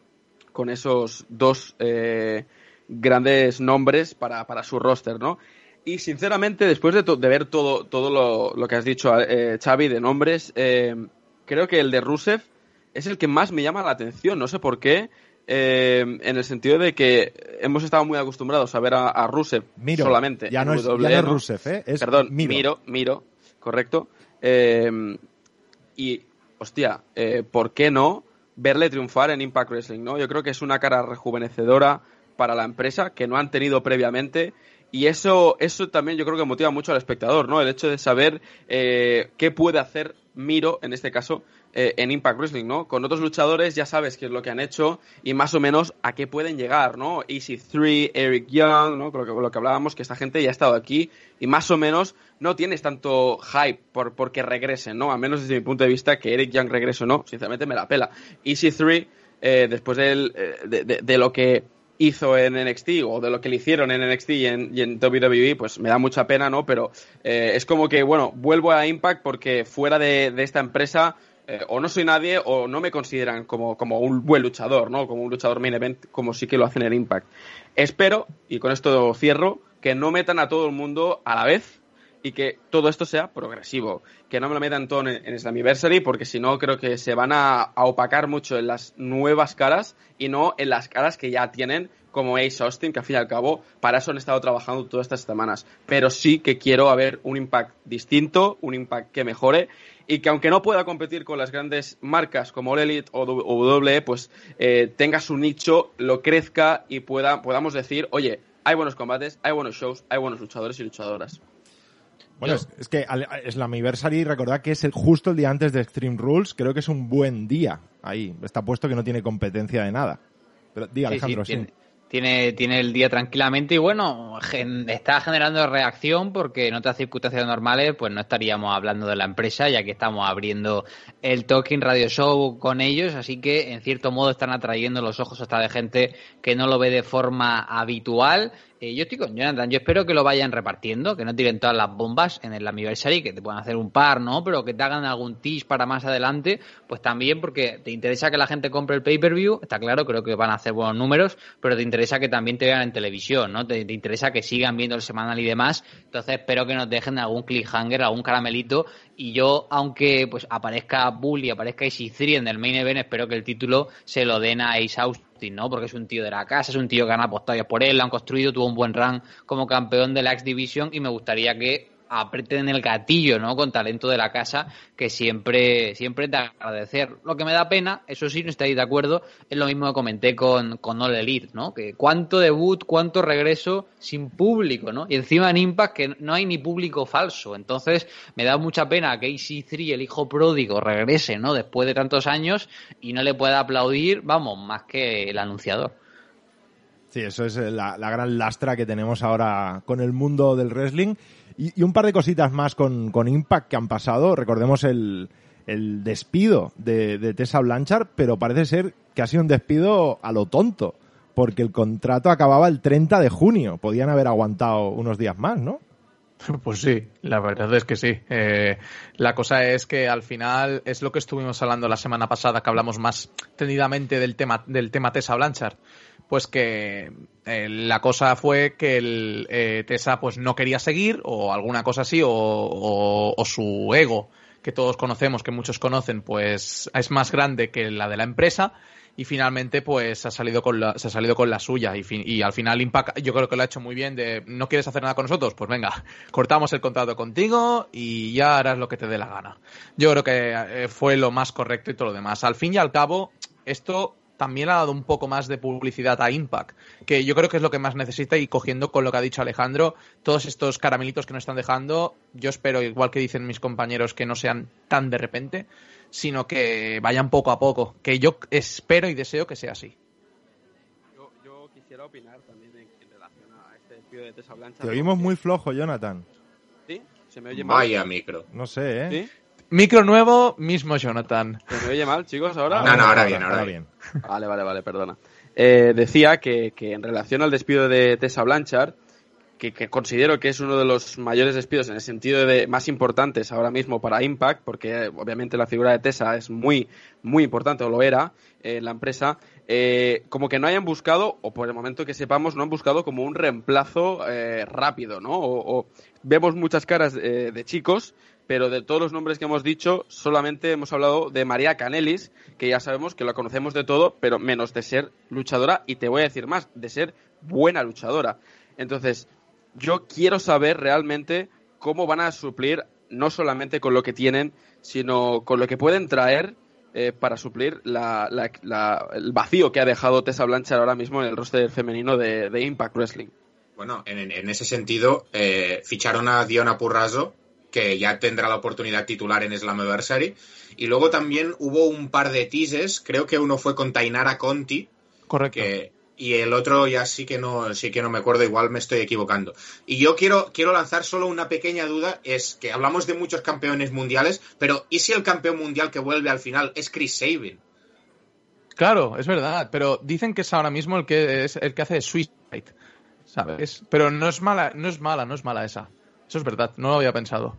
con esos dos eh, grandes nombres para, para su roster, ¿no? Y sinceramente, después de ver todo, todo lo, lo que has dicho, eh, Xavi, de nombres, eh, creo que el de Rusev es el que más me llama la atención. No sé por qué. Eh, en el sentido de que hemos estado muy acostumbrados a ver a, a Rusev
Miro.
solamente.
Ya no es, ya no es. Rusev, ¿eh? Es
Perdón,
Miro.
Miro, Miro, correcto. Eh, y, hostia, eh, ¿por qué no verle triunfar en Impact Wrestling? ¿no? Yo creo que es una cara rejuvenecedora para la empresa que no han tenido previamente. Y eso, eso también yo creo que motiva mucho al espectador, ¿no? El hecho de saber eh, qué puede hacer Miro, en este caso, eh, en Impact Wrestling, ¿no? Con otros luchadores ya sabes qué es lo que han hecho y más o menos a qué pueden llegar, ¿no? EC3, Eric Young, ¿no? Con lo que, lo que hablábamos, que esta gente ya ha estado aquí y más o menos no tienes tanto hype por porque regresen, ¿no? A menos desde mi punto de vista que Eric Young regrese o no, sinceramente me la pela. EC3, eh, después eh, de, de- lo que hizo en NXT o de lo que le hicieron en NXT y en, WWE, pues me da mucha pena, ¿no? Pero eh, es como que, bueno, vuelvo a Impact porque fuera de esta empresa eh, o no soy nadie o no me consideran como, como un buen luchador, ¿no? Como un luchador main event, como sí que lo hacen en Impact. Espero, y con esto cierro, que no metan a todo el mundo a la vez y que todo esto sea progresivo. Que no me lo metan todo en, en Slammiversary, porque si no creo que se van a, a opacar mucho en las nuevas caras y no en las caras que ya tienen, como Ace Austin, que al fin y al cabo para eso han estado trabajando todas estas semanas. Pero sí que quiero haber un impact distinto, un impact que mejore y que aunque no pueda competir con las grandes marcas como All Elite o WWE, pues eh, tenga su nicho, lo crezca y pueda, podamos decir, oye, hay buenos combates, hay buenos shows, hay buenos luchadores y luchadoras.
Bueno, es, es que al- Slammiversary, recordad que es el- justo el día antes de Extreme Rules, creo que es un buen día ahí. Está puesto que no tiene competencia de nada. Pero diga,
Sí,
Alejandro,
sí,
sí.
tiene, tiene, tiene el día tranquilamente y bueno, gen- está generando reacción porque en otras circunstancias normales pues no estaríamos hablando de la empresa ya que estamos abriendo el Talking Radio Show con ellos, así que en cierto modo están atrayendo los ojos hasta de gente que no lo ve de forma habitual. Yo estoy con Jonathan, yo espero que lo vayan repartiendo, que no tiren todas las bombas en el anniversary, que te puedan hacer un par, ¿no? Pero que te hagan algún tease para más adelante, pues también porque te interesa que la gente compre el pay-per-view, está claro, creo que van a hacer buenos números, pero te interesa que también te vean en televisión, ¿no? Te, te interesa que sigan viendo el semanal y demás, entonces espero que nos dejen algún cliffhanger, algún caramelito, y yo, aunque pues aparezca Bull y aparezca 3 en el main event, espero que el título se lo den a Ace Austin, ¿no? Porque es un tío de la casa, es un tío que han apostado por él, lo han construido, tuvo un buen run como campeón de la X Division y me gustaría que aprieten el gatillo, ¿no? Con talento de la casa, que siempre, siempre de agradecer. Lo que me da pena, eso sí, no estáis de acuerdo, es lo mismo que comenté con, con All Elite, ¿no? Que cuánto debut, cuánto regreso sin público, ¿no? Y encima en Impact que no hay ni público falso. Entonces, me da mucha pena que AC3, el hijo pródigo, regrese, ¿no? Después de tantos años y no le pueda aplaudir, vamos, más que el anunciador.
Sí, eso es eh, la gran lastra que tenemos ahora con el mundo del wrestling. Y, un par de cositas más con, con Impact que han pasado. Recordemos el, el despido de, de Tessa Blanchard, pero parece ser que ha sido un despido a lo tonto. porque el contrato acababa el 30 de junio. Podían haber aguantado unos días más, ¿no?
Pues sí, la verdad es que sí. Eh, la cosa es que al final es lo que estuvimos hablando la semana pasada, que hablamos más tendidamente del tema, del tema Tessa Blanchard. Pues que eh, la cosa fue que el eh, Tessa pues no quería seguir, o alguna cosa así, o, su ego, que todos conocemos, que muchos conocen, pues es más grande que la de la empresa y finalmente pues ha salido con la, se ha salido con la suya y, y al final Impact yo creo que lo ha hecho muy bien de no quieres hacer nada con nosotros pues venga cortamos el contrato contigo y ya harás lo que te dé la gana. Yo creo que eh, fue lo más correcto y todo lo demás. Al fin y al cabo esto también ha dado un poco más de publicidad a Impact, que yo creo que es lo que más necesita y cogiendo con lo que ha dicho Alejandro, todos estos caramelitos que nos están dejando, yo espero, igual que dicen mis compañeros, que no sean tan de repente, sino que vayan poco a poco, que yo espero y deseo que sea así.
Yo, yo quisiera opinar también en, en relación a este despido de Tessa Blanchard.
Te oímos muy flojo, Jonathan.
¿Sí? ¿Se me oye mal?
Vaya micro.
No sé, ¿eh?
¿Sí?
Micro nuevo, mismo Jonathan.
¿Se me oye mal, chicos, ahora?
No, no, ahora bien, ahora bien.
Vale, vale, vale, perdona. Eh, decía que, que en relación al despido de Tessa Blanchard, que, que considero que es uno de los mayores despidos en el sentido de más importantes ahora mismo para Impact, porque eh, obviamente la figura de Tessa es muy, muy importante, o lo era, eh, en la empresa, eh, como que no hayan buscado, o por el momento que sepamos, no han buscado como un reemplazo eh, rápido, ¿no? O, o vemos muchas caras eh, de chicos, pero de todos los nombres que hemos dicho, solamente hemos hablado de María Canelis, que ya sabemos que la conocemos de todo, pero menos de ser luchadora, y te voy a decir más, de ser buena luchadora. Entonces, yo quiero saber realmente cómo van a suplir, no solamente con lo que tienen, sino con lo que pueden traer eh, para suplir la- el vacío que ha dejado Tessa Blanchard ahora mismo en el roster femenino de, de Impact Wrestling.
Bueno, en, ese sentido, eh, ficharon a Diona Purrazo, que ya tendrá la oportunidad titular en Slammiversary. Y luego también hubo un par de teases, creo que uno fue con Tainara Conti.
Correcto.
que- y el otro ya sí que no, sí que no me acuerdo, igual me estoy equivocando. Y yo quiero, quiero lanzar solo una pequeña duda, es que hablamos de muchos campeones mundiales, pero ¿y si el campeón mundial que vuelve al final es Chris Sabin?
Claro, es verdad, pero dicen que es ahora mismo el que es el que hace Suicide, ¿sabes? Pero no es mala, no es mala, no es mala esa. Eso es verdad, no lo había pensado.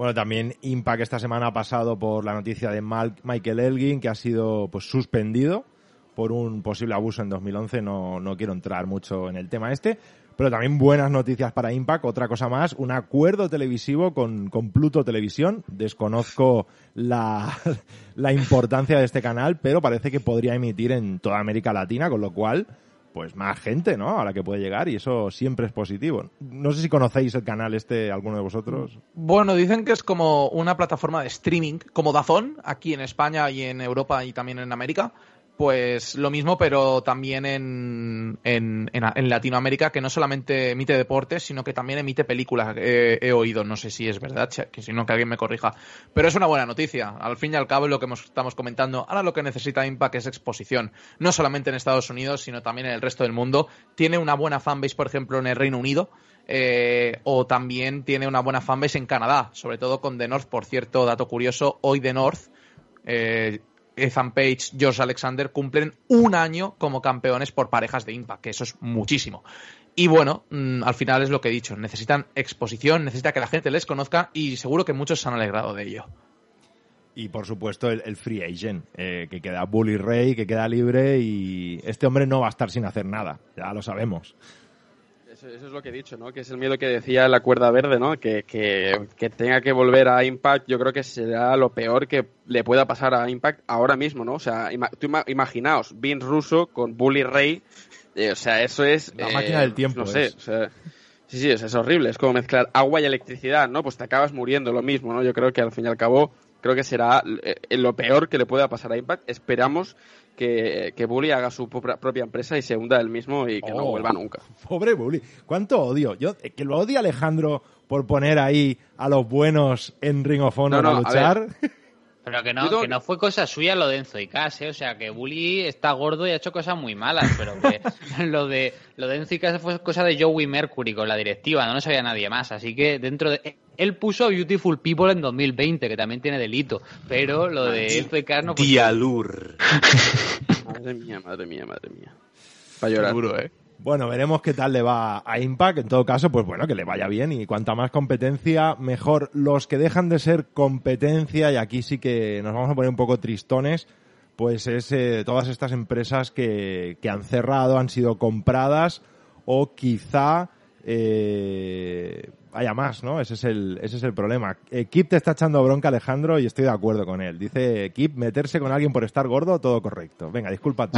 Bueno, también Impact esta semana ha pasado por la noticia de Mal- Michael Elgin, que ha sido pues suspendido por un posible abuso en 2011. No, no quiero entrar mucho en el tema este. Pero también buenas noticias para Impact. Otra cosa más, un acuerdo televisivo con, con Pluto Televisión. Desconozco la, la importancia de este canal, pero parece que podría emitir en toda América Latina, con lo cual, pues más gente, ¿no? A la que puede llegar y eso siempre es positivo. No sé si conocéis el canal este, alguno de vosotros.
Bueno, dicen que es como una plataforma de streaming, como Dazón, aquí en España y en Europa y también en América. Pues lo mismo, pero también en, en, en- en Latinoamérica, que no solamente emite deportes, sino que también emite películas. He oído, no sé si es verdad, que si no, que alguien me corrija. Pero es una buena noticia. Al fin y al cabo, lo que estamos comentando. Ahora lo que necesita Impact es exposición. No solamente en Estados Unidos, sino también en el resto del mundo. Tiene una buena fanbase, por ejemplo, en el Reino Unido. eh, o también tiene una buena fanbase en Canadá, sobre todo con The North. Por cierto, dato curioso, hoy The North, eh, Ethan Page, George Alexander cumplen un año como campeones por parejas de Impact, que eso es muchísimo. Y bueno, mm, al final es lo que he dicho, necesitan exposición, necesita que la gente les conozca y seguro que muchos se han alegrado de ello.
Y por supuesto el, free agent, eh, que queda Bully Ray, que queda libre y este hombre no va a estar sin hacer nada, ya lo sabemos.
Eso, eso es lo que he dicho, ¿no? Que es el miedo que decía la cuerda verde, ¿no? Que, que, que tenga que volver a Impact, yo creo que será lo peor que le pueda pasar a Impact ahora mismo, ¿no? O sea, ima- tú ima- imaginaos, Vince Russo con Bully Ray, eh, o sea, eso es...
La
eh,
máquina del tiempo
No sé,
es.
o sea... Sí, sí, es, es horrible, es como mezclar agua y electricidad, ¿no? Pues te acabas muriendo lo mismo, ¿no? Yo creo que al fin y al cabo, creo que será eh, lo peor que le pueda pasar a Impact. Esperamos que, que Bully haga su propia empresa y se hunda él mismo y que no
Oh.
vuelva nunca.
Pobre Bully, cuánto odio. Yo, eh, que lo odia Alejandro por poner ahí a los buenos en Ring of Honor
No, no,
a
a
luchar.
Pero que no,
tengo-
que no fue cosa suya lo de Enzo y Cass, ¿eh? O sea, que Bully está gordo y ha hecho cosas muy malas, pero que lo de lo de Enzo y Cass fue cosa de Joey Mercury con la directiva, no lo sabía nadie más. Así que dentro de... Él puso Beautiful People en 2020, que también tiene delito, pero lo de Enzo y Cass no fue...
Dialur.
Madre mía, madre mía, madre mía. Para llorar.
Duro, ¿eh?
Bueno, veremos qué tal le va a Impact. En todo caso, pues bueno, que le vaya bien y cuanta más competencia, mejor. Los que dejan de ser competencia, y aquí sí que nos vamos a poner un poco tristones, pues es eh, todas estas empresas que, que han cerrado, han sido compradas o quizá eh, haya más, ¿no? Ese es el, ese es el problema. Eh, te está echando bronca, Alejandro, y estoy de acuerdo con él. Dice Kip, meterse con alguien por estar gordo, todo correcto. Venga, disculpa.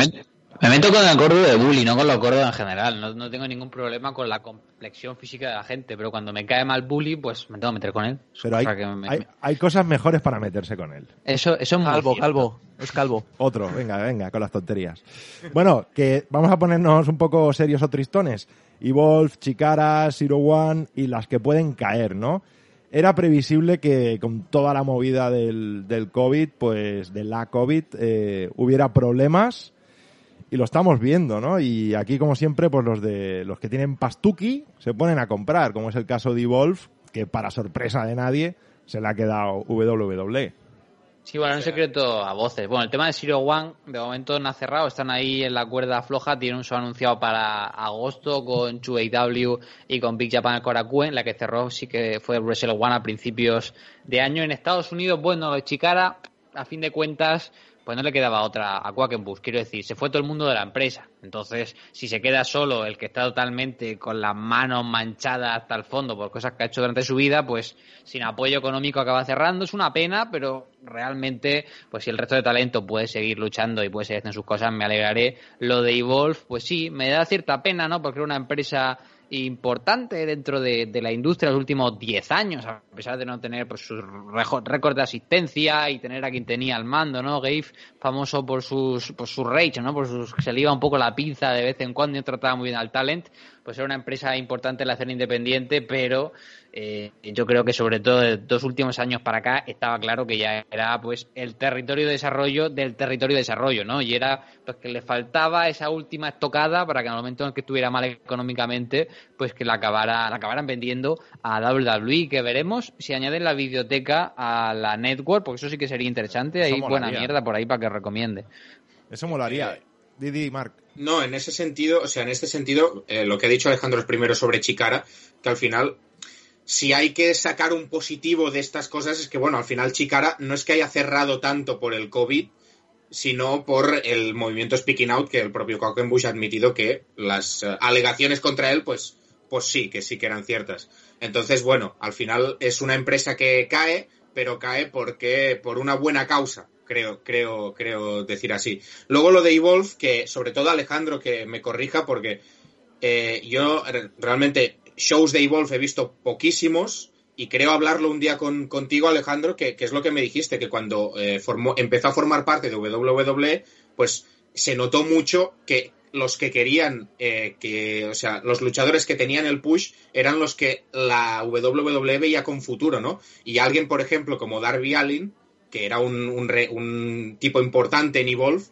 Me meto con el gordo de bully, no con los gordos en general. No, no tengo ningún problema con la complexión física de la gente, pero cuando me cae mal bully, pues me tengo que meter con él.
Pero hay,
O sea que me-
hay, hay cosas mejores para meterse con él.
Eso, eso es
Calvo, calvo. Es calvo.
Otro, venga, venga, con las tonterías. Bueno, que vamos a ponernos un poco serios o tristones. Evolve, Chikara, Zero One y las que pueden caer, ¿no? Era previsible que con toda la movida del, del COVID, pues de la COVID, eh, hubiera problemas y lo estamos viendo, ¿no? Y aquí, como siempre, pues los de los que tienen pastuki se ponen a comprar, como es el caso de Evolve, que para sorpresa de nadie se le ha quedado. WWE.
Sí, bueno, un secreto a voces. Bueno, el tema de Zero One, de momento no ha cerrado, están ahí en la cuerda floja, tienen un show anunciado para agosto con 2AW y con Big Japan Korakuen, la que cerró sí que fue Wrestle One a principios de año. En Estados Unidos, bueno, Chikara, a fin de cuentas, pues no le quedaba otra a Quackenbush. Quiero decir, se fue todo el mundo de la empresa. Entonces, si se queda solo el que está totalmente con las manos manchadas hasta el fondo por cosas que ha hecho durante su vida, pues sin apoyo económico acaba cerrando. Es una pena, pero realmente, pues si el resto de talento puede seguir luchando y puede seguir haciendo sus cosas, me alegraré. Lo de Evolve, pues sí, me da cierta pena, ¿no? Porque era una empresa importante dentro de, la industria los últimos 10 años, a pesar de no tener pues, sus récords de asistencia y tener a quien tenía al mando, ¿no? Gabe, famoso por sus, por sus rage, ¿no? Por sus, se le iba un poco la pinza de vez en cuando y trataba muy bien al talent, pues era una empresa importante en la escena independiente, pero eh, yo creo que sobre todo de dos últimos años para acá estaba claro que ya era pues el territorio de desarrollo del territorio de desarrollo, ¿no? Y era pues que le faltaba esa última estocada para que en el momento en el que estuviera mal económicamente, pues que la acabara, la acabaran vendiendo a WWE, que veremos si añaden la biblioteca a la network, porque eso sí que sería interesante,
Eso
hay buena mierda por ahí para que recomiende.
Eso molaría. Didi, Mark.
No, en ese sentido, o sea, en este sentido, eh, lo que ha dicho Alejandro primero sobre Chikara, que al final, si hay que sacar un positivo de estas cosas, es que, bueno, al final Chikara no es que haya cerrado tanto por el COVID, sino por el movimiento Speaking Out, que el propio Quackenbush ha admitido que las eh, alegaciones contra él, pues, pues sí, que sí que eran ciertas. Entonces, bueno, al final es una empresa que cae, pero cae porque por una buena causa, creo, creo, creo decir así. Luego lo de Evolve, que sobre todo Alejandro que me corrija, porque eh, yo re- realmente shows de Evolve he visto poquísimos y creo hablarlo un día con, contigo, Alejandro, que, que es lo que me dijiste, que cuando eh, formó, empezó a formar parte de WWE, pues se notó mucho que los que querían eh, que, o sea, los luchadores que tenían el push eran los que la WWE veía con futuro, ¿no? Y alguien, por ejemplo, como Darby Allin, que era un, un, re- un tipo importante en Evolve,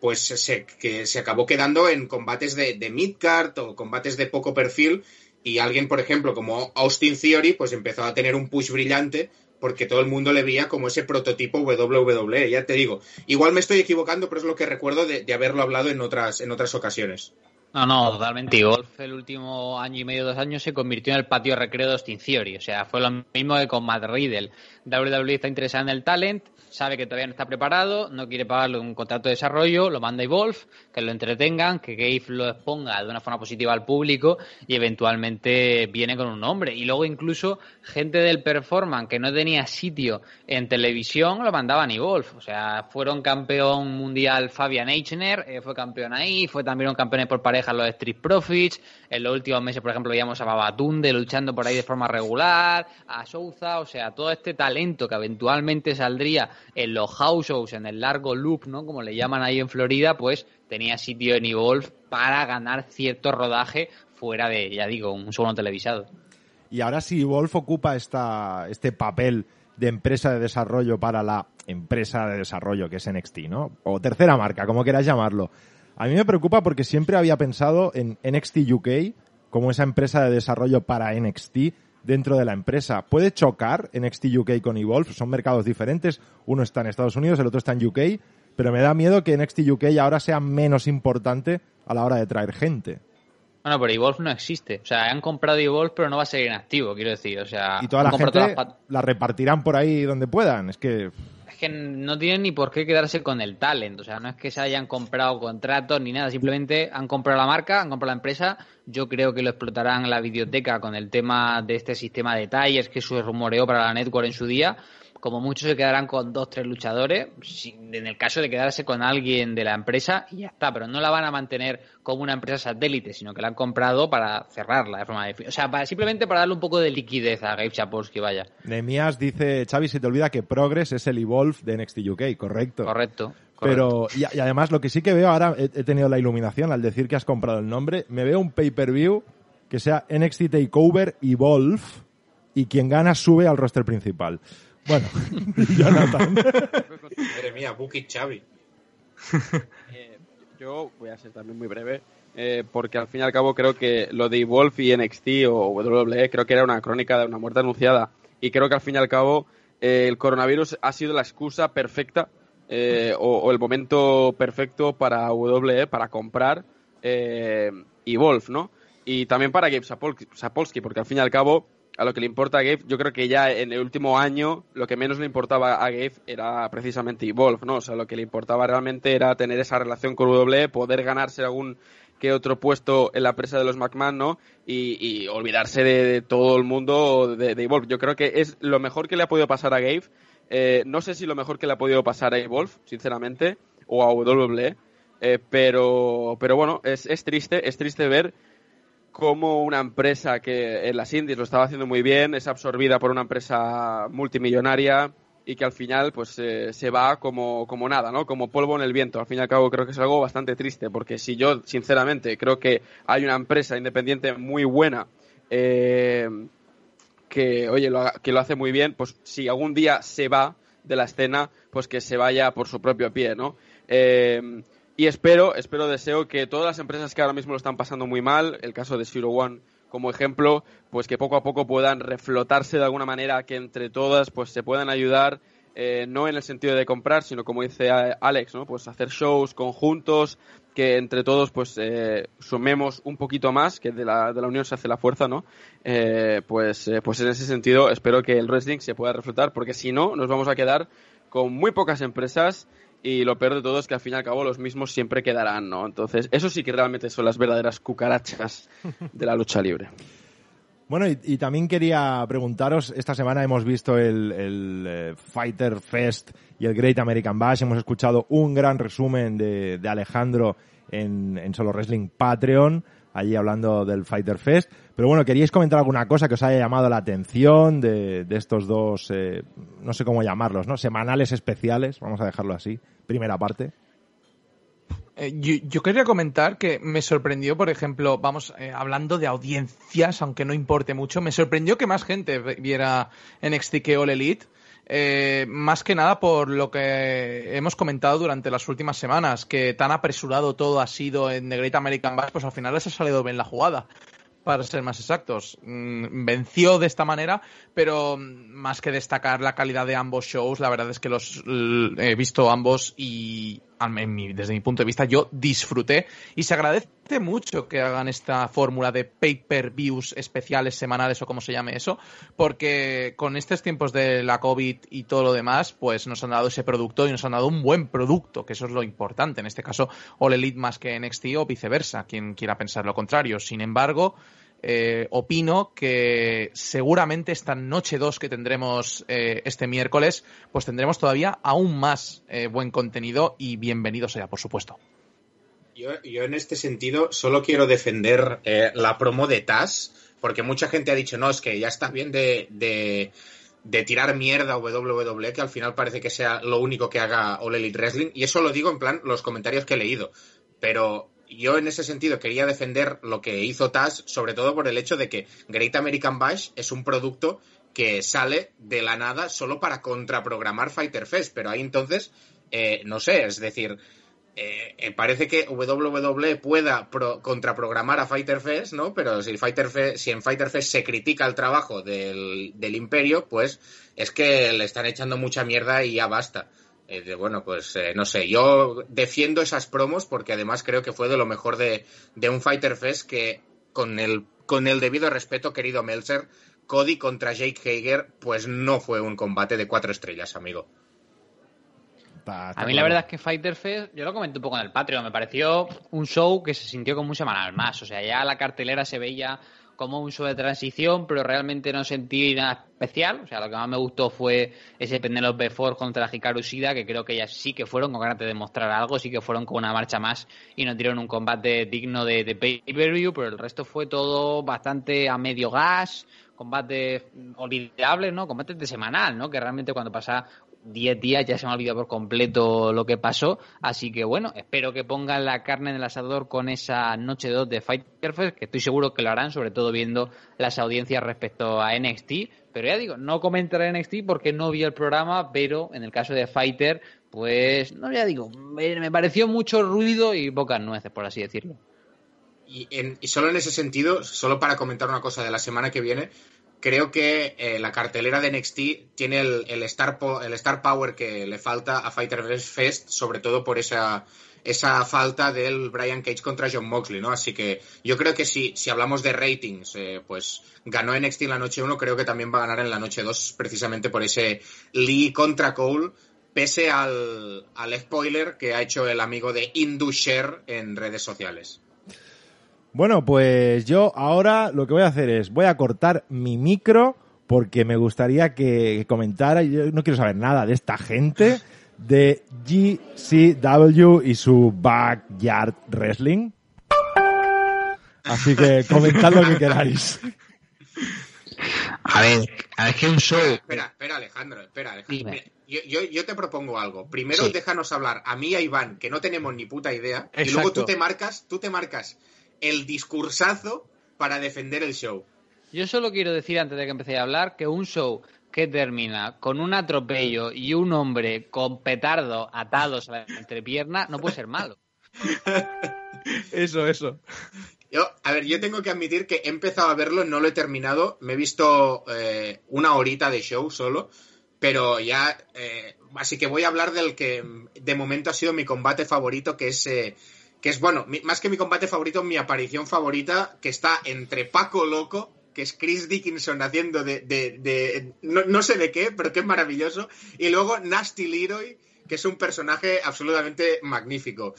pues se, que se acabó quedando en combates de, de midcard o combates de poco perfil y alguien, por ejemplo, como Austin Theory, pues empezó a tener un push brillante porque todo el mundo le veía como ese prototipo WWE, ya te digo. Igual me estoy equivocando, pero es lo que recuerdo de, de haberlo hablado en otras, en otras ocasiones.
No, no, totalmente. Y Golf el último año y medio, dos años, se convirtió en el patio recreo de Austin Theory. O sea, fue lo mismo que con Matt Riddle. WWE está interesada en el talent, sabe que todavía no está preparado, no quiere pagarle un contrato de desarrollo, lo manda a Evolve, que lo entretengan, que Gabe lo exponga de una forma positiva al público y eventualmente viene con un nombre. Y luego incluso gente del performance que no tenía sitio en televisión lo mandaban a Evolve. O sea, fueron campeón mundial Fabian Eichner, eh, fue campeón ahí, fue también un campeón por pareja los Street Profits. En los últimos meses, por ejemplo, veíamos a Babatunde luchando por ahí de forma regular, a Souza, o sea, todo este talento que eventualmente saldría en los house shows, en el largo loop, ¿no? Como le llaman ahí en Florida, pues tenía sitio en Evolve para ganar cierto rodaje fuera de, ya digo, un segundo televisado.
Y ahora si Wolf ocupa esta, este papel de empresa de desarrollo para la empresa de desarrollo que es NXT, ¿no? O tercera marca, como quieras llamarlo. A mí me preocupa porque siempre había pensado en NXT UK como esa empresa de desarrollo para NXT dentro de la empresa. ¿Puede chocar NXT UK con Evolve? Son mercados diferentes. Uno está en Estados Unidos, el otro está en UK. pero me da miedo que NXT UK ahora sea menos importante a la hora de traer gente.
Bueno, pero Evolve no existe. O sea, han comprado Evolve, pero no va a seguir en activo, quiero decir. O sea,
Y toda la gente
las
la repartirán por ahí donde puedan. Es que
que no tienen ni por qué quedarse con el talent. O sea, no es que se hayan comprado contratos ni nada. Simplemente han comprado la marca, han comprado la empresa. Yo creo que lo explotarán en la videoteca con el tema de este sistema de talles que se rumoreó para la network en su día. Como mucho se quedarán con dos, tres luchadores, en el caso de quedarse con alguien de la empresa y ya está, pero no la van a mantener como una empresa satélite, sino que la han comprado para cerrarla de forma definitiva. O sea, para- simplemente para darle un poco de liquidez a Gabe Sapolsky, vaya.
Nemías dice, Xavi, se te olvida que Progress es el Evolve de NXT UK, correcto.
Correcto.
Pero, y, y además lo que sí que veo ahora, he, he tenido la iluminación al decir que has comprado el nombre, me veo un pay-per-view que sea NXT TakeOver Evolve y quien gana sube al roster principal. Bueno, Jonathan.
Madre mía, Buki Xavi.
Eh, yo voy a ser también muy breve, eh, porque al fin y al cabo creo que lo de Evolve y NXT o WWE creo que era una crónica de una muerte anunciada. Y creo que al fin y al cabo eh, el coronavirus ha sido la excusa perfecta eh, o, o el momento perfecto para WWE para comprar eh, Evolve, ¿no? Y también para Gabe Sapol- Sapolsky, porque al fin y al cabo a lo que le importa a Gabe, yo creo que ya en el último año lo que menos le importaba a Gabe era precisamente Evolve, ¿no? O sea, lo que le importaba realmente era tener esa relación con WWE, poder ganarse algún que otro puesto en la presa de los McMahon, ¿no? Y, y olvidarse de, todo el mundo de, de Evolve. Yo creo que es lo mejor que le ha podido pasar a Gabe. Eh, no sé si lo mejor que le ha podido pasar a Evolve, sinceramente, o a WWE. eh, pero, pero bueno, es, es triste, es triste ver cómo una empresa que en las indies lo estaba haciendo muy bien es absorbida por una empresa multimillonaria y que al final pues eh, se va como, como nada, ¿no? Como polvo en el viento. Al fin y al cabo creo que es algo bastante triste porque si yo sinceramente creo que hay una empresa independiente muy buena eh, que oye lo, que lo hace muy bien, pues si algún día se va de la escena, pues que se vaya por su propio pie, ¿no? Eh, y espero, espero, deseo que todas las empresas que ahora mismo lo están pasando muy mal, el caso de Zero One como ejemplo, pues que poco a poco puedan reflotarse de alguna manera, que entre todas pues se puedan ayudar, eh, no en el sentido de comprar, sino como dice Alex, ¿no? Pues hacer shows conjuntos, que entre todos pues eh, sumemos un poquito más, que de la, de la unión se hace la fuerza, ¿no? Eh, pues, eh, pues en ese sentido espero que el wrestling se pueda reflotar, porque si no nos vamos a quedar con muy pocas empresas y lo peor de todo es que al fin y al cabo los mismos siempre quedarán, ¿no? Entonces, eso sí que realmente son las verdaderas cucarachas de la lucha libre.
Bueno, y, y también quería preguntaros, esta semana hemos visto el, el, eh, Fighter Fest y el Great American Bash, hemos escuchado un gran resumen de, de Alejandro en, en Solo Wrestling Patreon, allí hablando del Fighter Fest, pero bueno, ¿queríais comentar alguna cosa que os haya llamado la atención de, de estos dos, eh, no sé cómo llamarlos, ¿no? Semanales especiales, vamos a dejarlo así, primera parte.
Eh, yo, quería comentar que me sorprendió, por ejemplo, vamos, eh, hablando de audiencias, aunque no importe mucho, me sorprendió que más gente viera NXT que All Elite. eh, más que nada por lo que hemos comentado durante las últimas semanas, que tan apresurado todo ha sido en The Great American Bash, pues al final les ha salido bien la jugada para ser más exactos. Mm, venció de esta manera, pero mm, más que destacar la calidad de ambos shows, la verdad es que los he visto ambos y en mi- desde mi punto de vista yo disfruté y se agradece mucho que hagan esta fórmula de pay-per-views especiales semanales o como se llame eso, porque con estos tiempos de la COVID y todo lo demás, pues nos han dado ese producto y nos han dado un buen producto, que eso es lo importante. En este caso, All Elite más que NXT o viceversa, quien quiera pensar lo contrario. Sin embargo, eh, opino que seguramente esta noche 2 que tendremos eh, este miércoles, pues tendremos todavía aún más eh, buen contenido y bienvenido sea, por supuesto.
Yo, yo en este sentido solo quiero defender la promo de Taz, porque mucha gente ha dicho, no, es que ya está bien de, de, de tirar mierda a WWE, que al final parece que sea lo único que haga All Elite Wrestling, y eso lo digo en plan los comentarios que he leído. Pero yo en ese sentido quería defender lo que hizo Taz, sobre todo por el hecho de que Great American Bash es un producto que sale de la nada solo para contraprogramar Fighter Fest, pero ahí entonces, eh, no sé, es decir, eh, eh, parece que WWE pueda pro- contraprogramar a Fighter Fest, ¿no? Pero si, Fighter si en Fighter Fest se critica el trabajo del, del Imperio, pues es que le están echando mucha mierda y ya basta. Eh, de, bueno, pues eh, no sé, yo defiendo esas promos porque además creo que fue de lo mejor de, de un Fighter Fest que con el, con el debido respeto, querido Meltzer, Cody contra Jake Hager, pues no fue un combate de cuatro estrellas, amigo.
A mí la verdad es que Fighter Fest, yo lo comenté un poco en el Patreon, me pareció un show que se sintió con mucha mala más. O sea, ya la cartelera se veía como un show transición, pero realmente no sentí nada especial. O sea, lo que más me gustó fue ese Penelope Ford contra Hikaru Shida, que creo que ellas sí que fueron con ganas de demostrar algo, sí que fueron con una marcha más y no tiraron un combate digno de, de pay-per-view, pero el resto fue todo bastante a medio gas, combates olvidables, ¿no? Combates de semanal, ¿no? Que realmente cuando pasa 10 días ya se me ha olvidado por completo lo que pasó. Así que bueno, espero que pongan la carne en el asador con esa noche 2 de Fighter Fest, que estoy seguro que lo harán, sobre todo viendo las audiencias respecto a NXT. Pero ya digo, no comentaré NXT porque no vi el programa, pero en el caso de Fighter, pues, no ya digo, me, me pareció mucho ruido y pocas nueces, por así decirlo.
Y, en, y solo en ese sentido, solo para comentar una cosa de la semana que viene, creo que eh, la cartelera de NXT tiene el, star power que le falta a Fighter Fest, sobre todo por esa, falta del Brian Cage contra John Moxley, ¿no? Así que yo creo que si, si hablamos de ratings, eh, pues ganó NXT en la noche 1, creo que también va a ganar en la noche 2, precisamente por ese Lee contra Cole, pese al, al spoiler que ha hecho el amigo de Indusher en redes sociales.
Bueno, pues yo ahora lo que voy a hacer es, voy a cortar mi micro porque me gustaría que comentara, yo no quiero saber nada de esta gente, de GCW y su Backyard Wrestling. Así que comentad lo que queráis.
A ver, a ver, que un show.
Espera, espera, Alejandro, espera, Alejandro. Mira, yo, yo, yo, te propongo algo. Primero sí. déjanos hablar a mí y a Iván, que no tenemos ni puta idea, Exacto. y luego tú te marcas, tú te marcas el discursazo para defender el show.
Yo solo quiero decir antes de que empecé a hablar que un show que termina con un atropello y un hombre con petardo atados a la entrepierna no puede ser malo.
eso, eso.
Yo, a ver, yo tengo que admitir que he empezado a verlo, no lo he terminado, me he visto eh, una horita de show solo, pero ya, eh, así que voy a hablar del que de momento ha sido mi combate favorito, que es eh, que es, bueno, más que mi combate favorito, mi aparición favorita, que está entre Paco Loco, que es Chris Dickinson haciendo de, de, de no, no, sé de qué, pero que es maravilloso, y luego Nasty Leroy, que es un personaje absolutamente magnífico.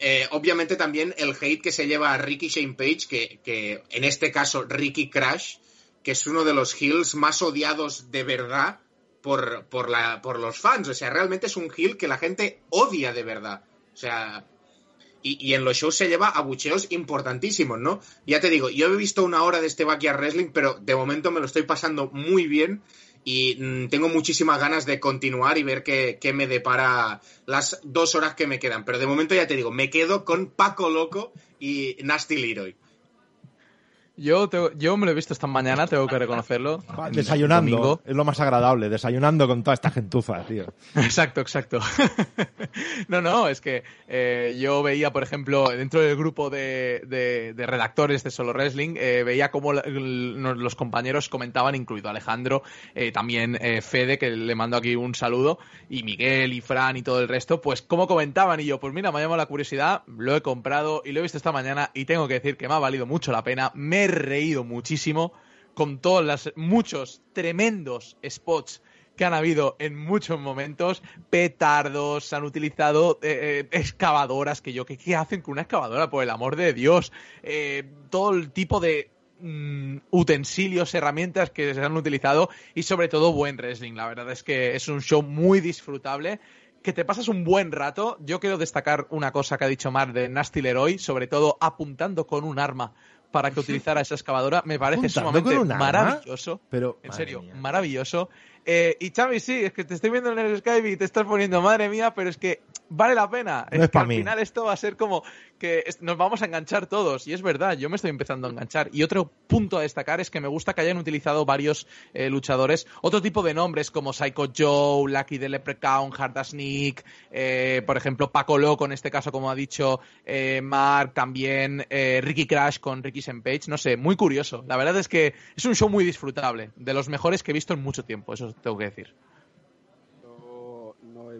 Eh, obviamente también el hate que se lleva a Ricky Shane Page, que, que en este caso Ricky Crash, que es uno de los heels más odiados de verdad por, por, la, por los fans. O sea, realmente es un heel que la gente odia de verdad. O sea, y, en los shows se lleva abucheos importantísimos, ¿no? Ya te digo, yo he visto una hora de este Backyard Wrestling, pero de momento me lo estoy pasando muy bien y mmm, tengo muchísimas ganas de continuar y ver qué, qué, me depara las dos horas que me quedan. Pero de momento ya te digo, me quedo con Paco Loco y Nasty Leroy.
Yo, te, yo me lo he visto esta mañana, tengo que reconocerlo.
Desayunando. Es lo más agradable, desayunando con toda esta gentuza, tío.
Exacto, exacto. no, no, es que eh, yo veía, por ejemplo, dentro del grupo de, de, de redactores de Solo Wrestling, eh, veía cómo los compañeros comentaban, incluido Alejandro, eh, también Fede, que le mando aquí un saludo, y Miguel y Fran y todo el resto, pues cómo comentaban. Y yo, pues mira, me ha llamado la curiosidad, lo he comprado y lo he visto esta mañana y tengo que decir que me ha valido mucho la pena. Me he reído muchísimo con todos los muchos tremendos spots que han habido en muchos momentos, petardos, han utilizado eh, eh, excavadoras, que yo, ¿qué, ¿qué, hacen con una excavadora? Por el amor de Dios, eh, todo el tipo de mm, utensilios, herramientas que se han utilizado y sobre todo buen wrestling. La verdad es que es un show muy disfrutable que te pasas un buen rato. Yo quiero destacar una cosa que ha dicho Mar de Nasty Leroy, sobre todo apuntando con un arma para que utilizara esa excavadora me parece sumamente maravilloso.
Pero,
en serio, mía. maravilloso. Eh, y Xavi, sí, es que te estoy viendo en el Skype y te estás poniendo, madre mía, pero es que vale la pena.
No es,
es que
al
mí. final esto va a ser como que nos vamos a enganchar todos. Y es verdad, yo me estoy empezando a enganchar. Y otro punto a destacar es que me gusta que hayan utilizado varios eh, luchadores, otro tipo de nombres como Psycho Joe, Lucky the Leprechaun, Hard Sneak, eh, por ejemplo, Paco Loco, en este caso, como ha dicho eh, Mark, también eh, Ricky Crash con Ricky Page. No sé, muy curioso. La verdad es que es un show muy disfrutable, de los mejores que he visto en mucho tiempo, eso tengo que decir.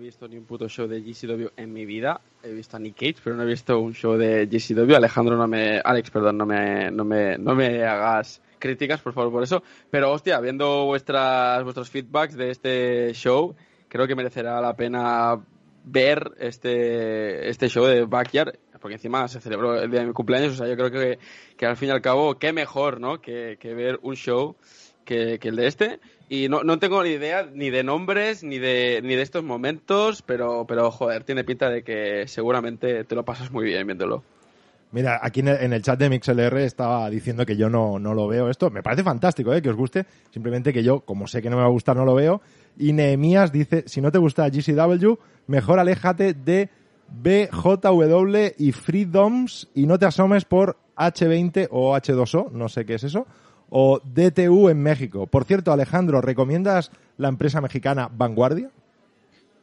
visto ni un puto show de GCW en mi vida. He visto a Nick Cage, pero no he visto un show de GCW. Alejandro, no me. Alex, perdón, no me, no me, no me hagas críticas, por favor, por eso. Pero, hostia, viendo vuestras, vuestros feedbacks de este show, creo que merecerá la pena ver este, este show de Backyard, porque encima se celebró el día de mi cumpleaños, o sea, yo creo que, que al fin y al cabo, qué mejor, ¿no? Que, que ver un show que, el de este. Y no, no tengo ni idea ni de nombres ni de, ni de estos momentos, pero, pero joder, tiene pinta de que seguramente te lo pasas muy bien viéndolo.
Mira, aquí en el, en el chat de MixLR estaba diciendo que yo no, no lo veo esto. Me parece fantástico, ¿eh? Que os guste. Simplemente que yo, como sé que no me va a gustar, no lo veo. Y Nehemías dice, si no te gusta GCW, mejor aléjate de BJW y Freedoms y no te asomes por H20 o H2O, no sé qué es eso, o DTU en México. Por cierto, Alejandro, ¿recomiendas la empresa mexicana Vanguardia?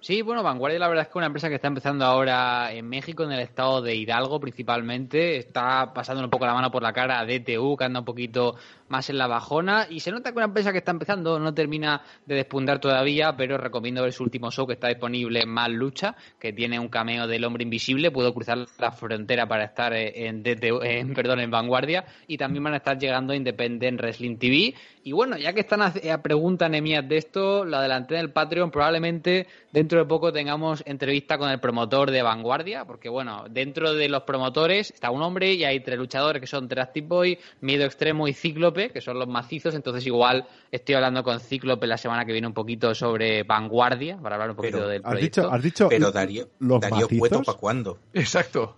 Sí, bueno, Vanguardia la verdad es que es una empresa que está empezando ahora en México, en el estado de Hidalgo principalmente. Está pasando un poco la mano por la cara a DTU, que anda un poquito más en la bajona. Y se nota que una empresa que está empezando no termina de despuntar todavía, pero recomiendo ver su último show que está disponible, Más Lucha, que tiene un cameo del hombre invisible. Puedo cruzar la frontera para estar en, DTU, en, perdón, en Vanguardia. Y también van a estar llegando a Independent Wrestling TV. Y bueno, ya que están a, a pregunta Nemías de esto, lo adelanté en el Patreon, probablemente dentro de poco tengamos entrevista con el promotor de Vanguardia, porque bueno, dentro de los promotores está un hombre y hay tres luchadores que son Trastic Boy, Miedo Extremo y Cíclope, que son los macizos, entonces igual estoy hablando con Cíclope la semana que viene un poquito sobre Vanguardia, para hablar un poquito
Pero,
del
¿has
proyecto.
dicho- has dicho
Pero Darío,
los
Darío
macizos?
Cueto, ¿para cuándo?
Exacto.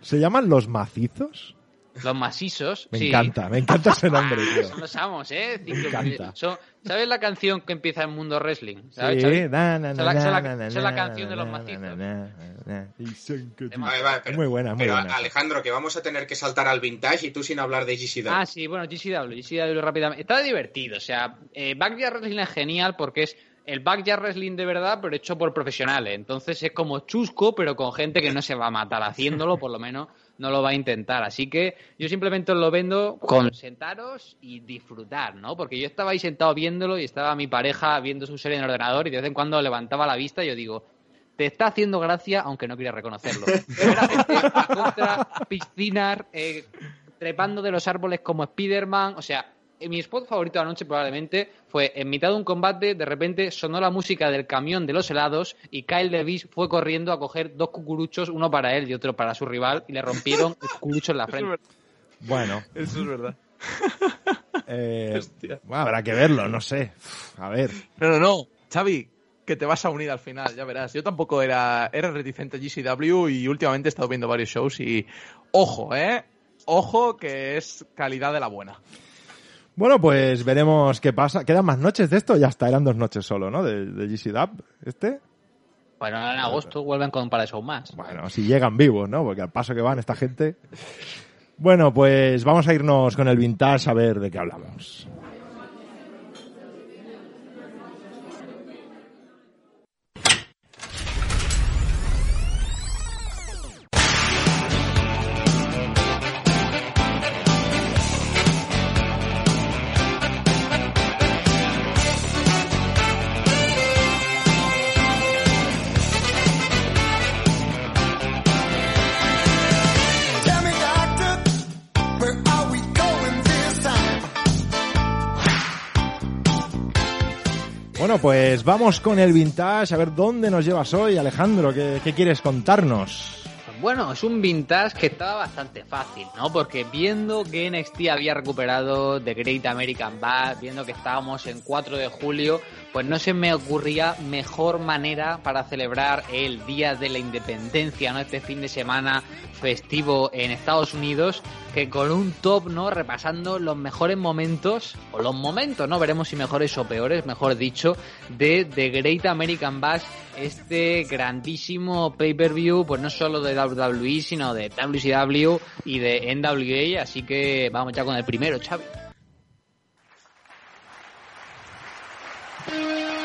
¿Se llaman los macizos?
Los macizos,
Me
sí.
encanta, me encanta ese nombre, tío.
Son los amos, ¿eh?
Me
Cíclope.
encanta.
Son- ¿Sabes la canción que empieza en Mundo Wrestling? ¿Sabes,
Sí,
es la- canción de los macizos.
Vale, vale, pero-
Muy buena, muy
pero,
buena.
Alejandro, que vamos a tener que saltar al vintage y tú sin hablar de GCW.
Ah, sí, bueno, GCW, GCW rápidamente. Está divertido, o sea, eh, Backyard Wrestling es genial porque es el Backyard Wrestling de verdad, pero hecho por profesionales. Entonces es como chusco, pero con gente que no se va a matar haciéndolo, por lo menos no lo va a intentar. Así que yo simplemente os lo vendo con sentaros y disfrutar, ¿no? Porque yo estaba ahí sentado viéndolo y estaba mi pareja viendo su serie en el ordenador y de vez en cuando levantaba la vista y yo digo, te está haciendo gracia, aunque no quieras reconocerlo. Contra piscinas, eh, trepando de los árboles como Spider-Man. O sea, mi spot favorito de la noche probablemente fue en mitad de un combate, de repente sonó la música del camión de los helados y Kyle Davis fue corriendo a coger dos cucuruchos, uno para él y otro para su rival, y le rompieron el cucurucho en la frente.
Bueno,
Eso es verdad.
eh, bueno, habrá que verlo, no sé. A ver.
No, no, no. Xavi, que te vas a unir al final, ya verás. Yo tampoco era, era reticente a GCW y últimamente he estado viendo varios shows y ojo, ¿eh? Ojo que es calidad de la buena.
Bueno, pues veremos qué pasa. ¿Quedan más noches de esto? Ya está, eran dos noches solo, ¿no? De, de GC Dub, este.
Bueno, en agosto vuelven con un par de shows más.
Bueno, si llegan vivos, ¿no? Porque al paso que van esta gente. Bueno, pues vamos a irnos con el vintage a ver de qué hablamos. Vamos con el vintage a ver dónde nos llevas hoy, Alejandro. ¿Qué, quieres contarnos?
Bueno, es un vintage que estaba bastante fácil, ¿no? Porque viendo que NXT había recuperado The Great American Bash, viendo que estábamos en 4 de julio, pues no se me ocurría mejor manera para celebrar el Día de la Independencia, ¿no? Este fin de semana festivo en Estados Unidos, que con un top, ¿no? Repasando los mejores momentos, o los momentos, ¿no? Veremos si mejores o peores, mejor dicho, de The Great American Bash, este grandísimo pay-per-view, pues no solo de WWE, sino de WCW y de NWA, así que vamos ya con el primero, Xavi.
Vaya mie-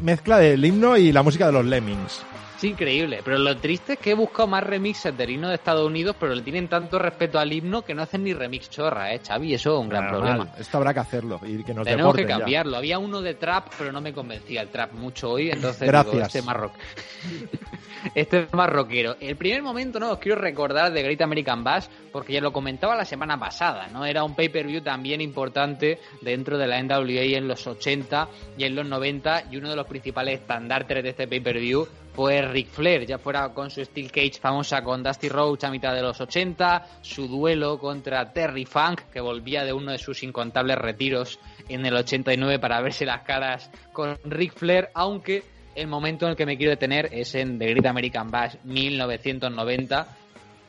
mezcla del himno y la música de los Lemmings.
Es increíble, pero lo triste es que he buscado más remixes del himno de Estados Unidos, pero le tienen tanto respeto al himno que no hacen ni remix chorra, ¿eh, Xavi? Eso es un gran
Normal.
problema.
Esto habrá que hacerlo y que nos
Tenemos que
ya.
cambiarlo. Había uno de trap, pero no me convencía el trap mucho hoy, entonces
Gracias.
digo, este más rock. este es más rockero. El primer momento, no, os quiero recordar de Great American Bash, porque ya lo comentaba la semana pasada, ¿no? Era un pay-per-view también importante dentro de la NWA en los 80 y en los 90, y uno de los principales estandartes de este pay-per-view fue Ric Flair, ya fuera con su Steel Cage famosa con Dusty Rhodes a mitad de los 80, su duelo contra Terry Funk, que volvía de uno de sus incontables retiros en el 89 para verse las caras con Ric Flair, aunque el momento en el que me quiero detener es en The Great American Bash 1990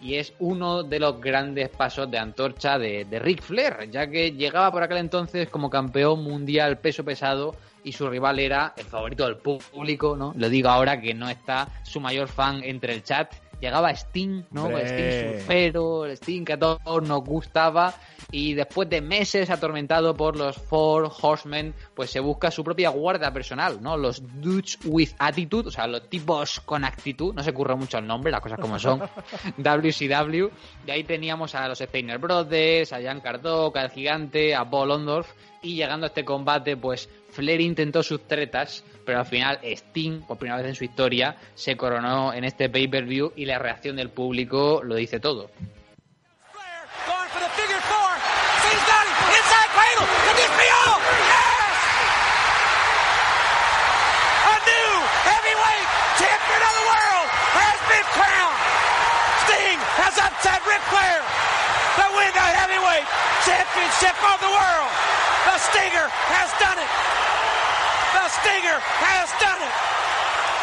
y es uno de los grandes pasos de antorcha de, de Ric Flair, ya que llegaba por aquel entonces como campeón mundial peso pesado y su rival era el favorito del público, ¿no? Lo digo ahora que no está su mayor fan entre el chat. Llegaba Sting, ¿no?
Hombre.
Sting surfero, el Sting que a todos nos gustaba y después de meses atormentado por los Four Horsemen, pues se busca su propia guardia personal, ¿no? Los Dudes with Attitude, o sea, los tipos con actitud, no se curra mucho el nombre, las cosas como son, WCW, y ahí teníamos a los Steiner Brothers, a Jan Kardok, al gigante, a Paul Ondorf, y llegando a este combate, pues Flair intentó sus tretas, pero al final Sting, por primera vez en su historia, se coronó en este pay-per-view y la reacción del público lo dice todo.
Championship of the world. The Stinger has done it. The Stinger has done it.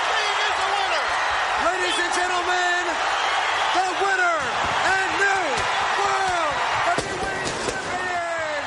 Sting is the winner. Ladies and gentlemen, the winner and new world heavyweight champion,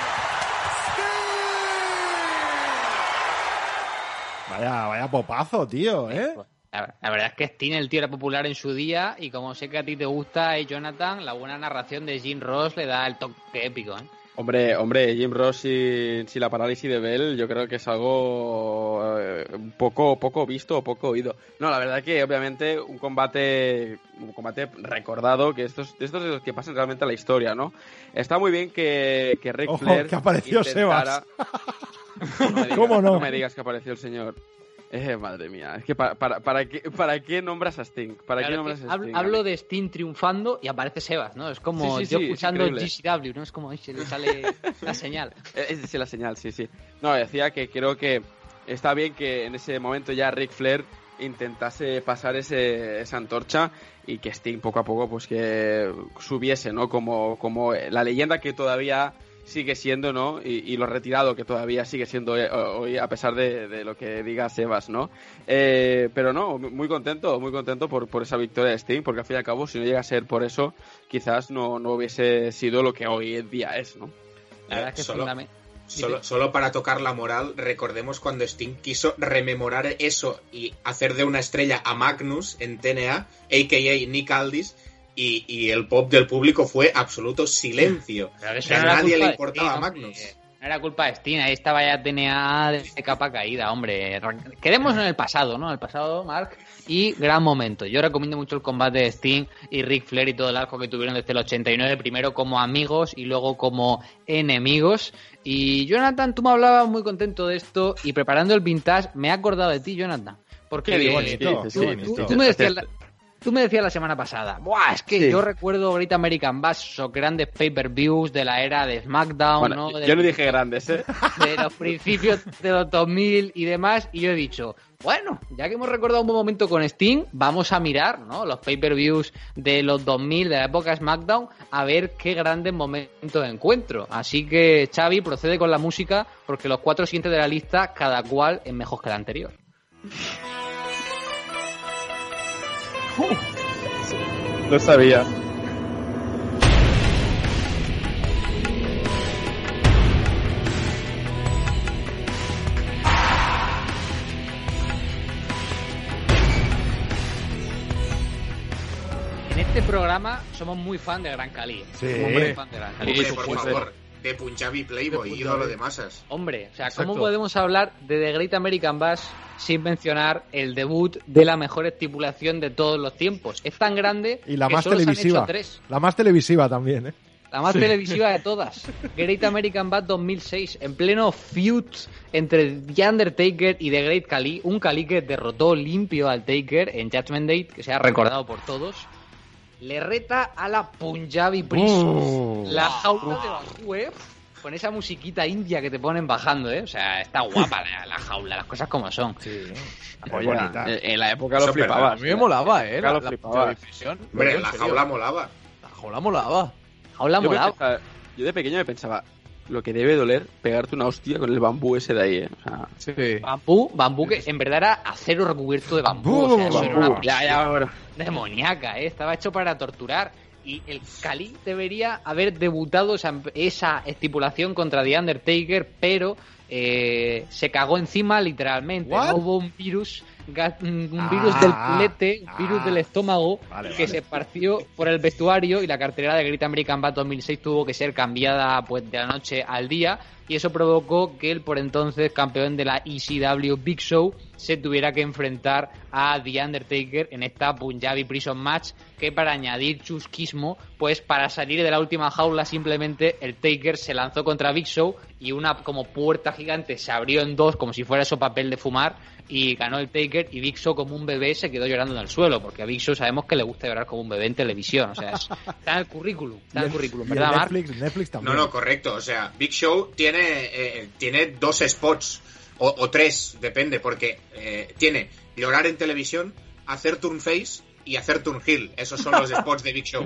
Vaya, vaya popazo, tío, ¿eh?
La, la verdad es que Sting, el tío, era popular en su día y como sé que a ti te gusta, eh, Jonathan, la buena narración de Jim Ross le da el toque épico, ¿eh?
Hombre, hombre, Jim Ross sin, sin la parálisis de Bell, yo creo que es algo eh, poco, poco visto o poco oído. No, la verdad que obviamente un combate, un combate recordado, que estos, de estos de los que pasan realmente a la historia, ¿no? Está muy bien que, que Ric
Ojo,
Flair
que apareció
intentara- No digas-
¿Cómo no?
me digas que apareció el señor. Eh, madre mía, es que para, para, para, qué, ¿para qué nombras a Sting? ¿Para qué nombras
es
a Sting?
hablo de Sting triunfando y aparece Sebas, ¿no? Es como
Sí, sí,
yo
sí, es
escuchando
increíble.
GCW, ¿no? Es como, se le sale la señal.
Eh, Es decir, la señal, sí, sí. No, decía que creo que está bien que en ese momento ya Ric Flair intentase pasar ese, esa antorcha y que Sting poco a poco pues que subiese, ¿no? Como, como la leyenda que todavía sigue siendo, ¿no? Y, y lo retirado que todavía sigue siendo eh, hoy a pesar de, de lo que diga Sebas, ¿no? Eh, pero no, muy contento, muy contento por, por esa victoria de Sting, porque al fin y al cabo si no llega a ser por eso, quizás no, no hubiese sido lo que hoy en día es, ¿no?
La verdad es que
Solo- Solo, solo para tocar la moral, recordemos cuando Sting quiso rememorar eso y hacer de una estrella a Magnus en TNA, a.k.a. Nick Aldis, y, y el pop del público fue absoluto silencio.
Pero eso no
a nadie le importaba
Sting,
Magnus.
hombre. No era culpa de Sting, ahí estaba ya TNA de capa caída, hombre. Quedemos en el pasado, ¿no? El pasado, Mark. Y gran momento. Yo recomiendo mucho el combate de Sting y Ric Flair y todo el arco que tuvieron desde el 89, primero como amigos y luego como enemigos. Y Jonathan, tú me hablabas muy contento de esto y preparando el vintage me he acordado de ti, Jonathan. Porque
Qué bonito,
tú-
qué bonito.
tú- tú me decías Tú me decías la semana pasada, Buah, es que
Sí.
yo recuerdo Great American Bash, esos grandes pay-per-views de la era de SmackDown,
Bueno,
¿no?
yo no dije grandes, ¿eh?
de los principios de los 2000 y demás, y yo he dicho, bueno, ya que hemos recordado un buen momento con Steam, vamos a mirar, ¿no? Los pay-per-views de los 2000, de la época SmackDown, a ver qué grandes momentos encuentro. Así que, Xavi, procede con la música, porque los cuatro siguientes de la lista, cada cual es mejor que el anterior.
Lo sabía.
En este programa somos muy fan de Gran Cali.
Sí.
Somos muy fan de Gran Cali.
Hombre,
por
favor. De Punjabi Playboy, ídolo de masas.
Hombre, o sea,
Exacto.
¿cómo podemos hablar de The Great American Bash sin mencionar el debut de la mejor estipulación de todos los tiempos? Es tan grande
Y la
que
más
solo se han
televisiva.
hecho tres.
La más televisiva también, ¿eh?
La más televisiva de todas. Great American Bash 2006, en pleno feud entre The Undertaker y The Great Khali. Un Khali que derrotó limpio al Taker en Judgment Day, que se ha recordado por todos. Le reta a la Punjabi Prison.
Uh.
la jaula de Bakú, ¿eh? Con esa musiquita india que te ponen bajando, ¿eh? O sea, está guapa la, la jaula, las cosas como son.
Oye, en, en la época lo
Eso
flipaba.
A mí me molaba,
¿eh?
La,
La- la
flipaba.
televisión.
Hombre, la jaula molaba.
La jaula molaba.
Jaula
yo de pequeño me pensaba, lo que debe doler pegarte una hostia con el bambú ese de ahí, ¿eh? O sea,
Bambú, bambú que en verdad era acero recubierto de bambú. o sea, eso era una
Ya, ya, ahora.
demoníaca, ¿eh? estaba hecho para torturar. Y el Cali debería haber debutado esa, esa estipulación contra The Undertaker, pero eh, se cagó encima literalmente.
What?
No Hubo un virus, un
Ah,
virus del
ah,
culete, un virus
ah.
del estómago
Vale,
que
vale.
se esparció por el vestuario y la cartelera de Great American Bash 2006 tuvo que ser cambiada pues de la noche al día y eso provocó que el por entonces campeón de la ECW Big Show se tuviera que enfrentar a The Undertaker en esta Punjabi Prison Match que para añadir chusquismo pues para salir de la última jaula simplemente el Taker se lanzó contra Big Show y una como puerta gigante se abrió en dos como si fuera eso papel de fumar y ganó el Taker y Big Show como un bebé se quedó llorando en el suelo porque a Big Show sabemos que le gusta llorar como un bebé en televisión o sea es- está en el currículum está en el currículum ¿verdad Mark?
Netflix, Netflix también.
No, no, correcto. O sea, Big Show tiene, eh, tiene dos spots, o, o tres, depende, porque eh, tiene llorar en televisión, hacer turn face y hacer turn heel. Esos son los spots de Big Show.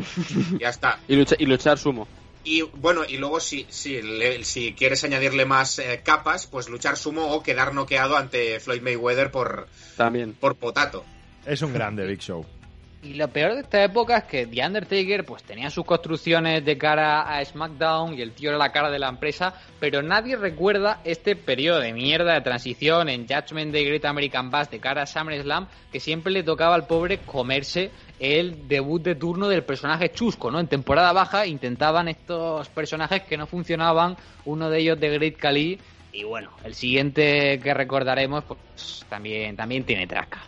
Ya está.
y, y luchar sumo.
Y bueno, y luego si, si, le- si quieres añadirle más eh, capas, pues luchar sumo o quedar noqueado ante Floyd Mayweather por,
También.
por potato.
Es un grande Big Show.
Y lo peor de esta época es que The Undertaker pues tenía sus construcciones de cara a SmackDown y el tío era la cara de la empresa, pero nadie recuerda este periodo de mierda de transición en Judgment Day Great American Bash de cara a SummerSlam que siempre le tocaba al pobre comerse el debut de turno del personaje chusco, ¿no? En temporada baja intentaban estos personajes que no funcionaban, uno de ellos de Great Khali y bueno, el siguiente que recordaremos pues también también tiene traca.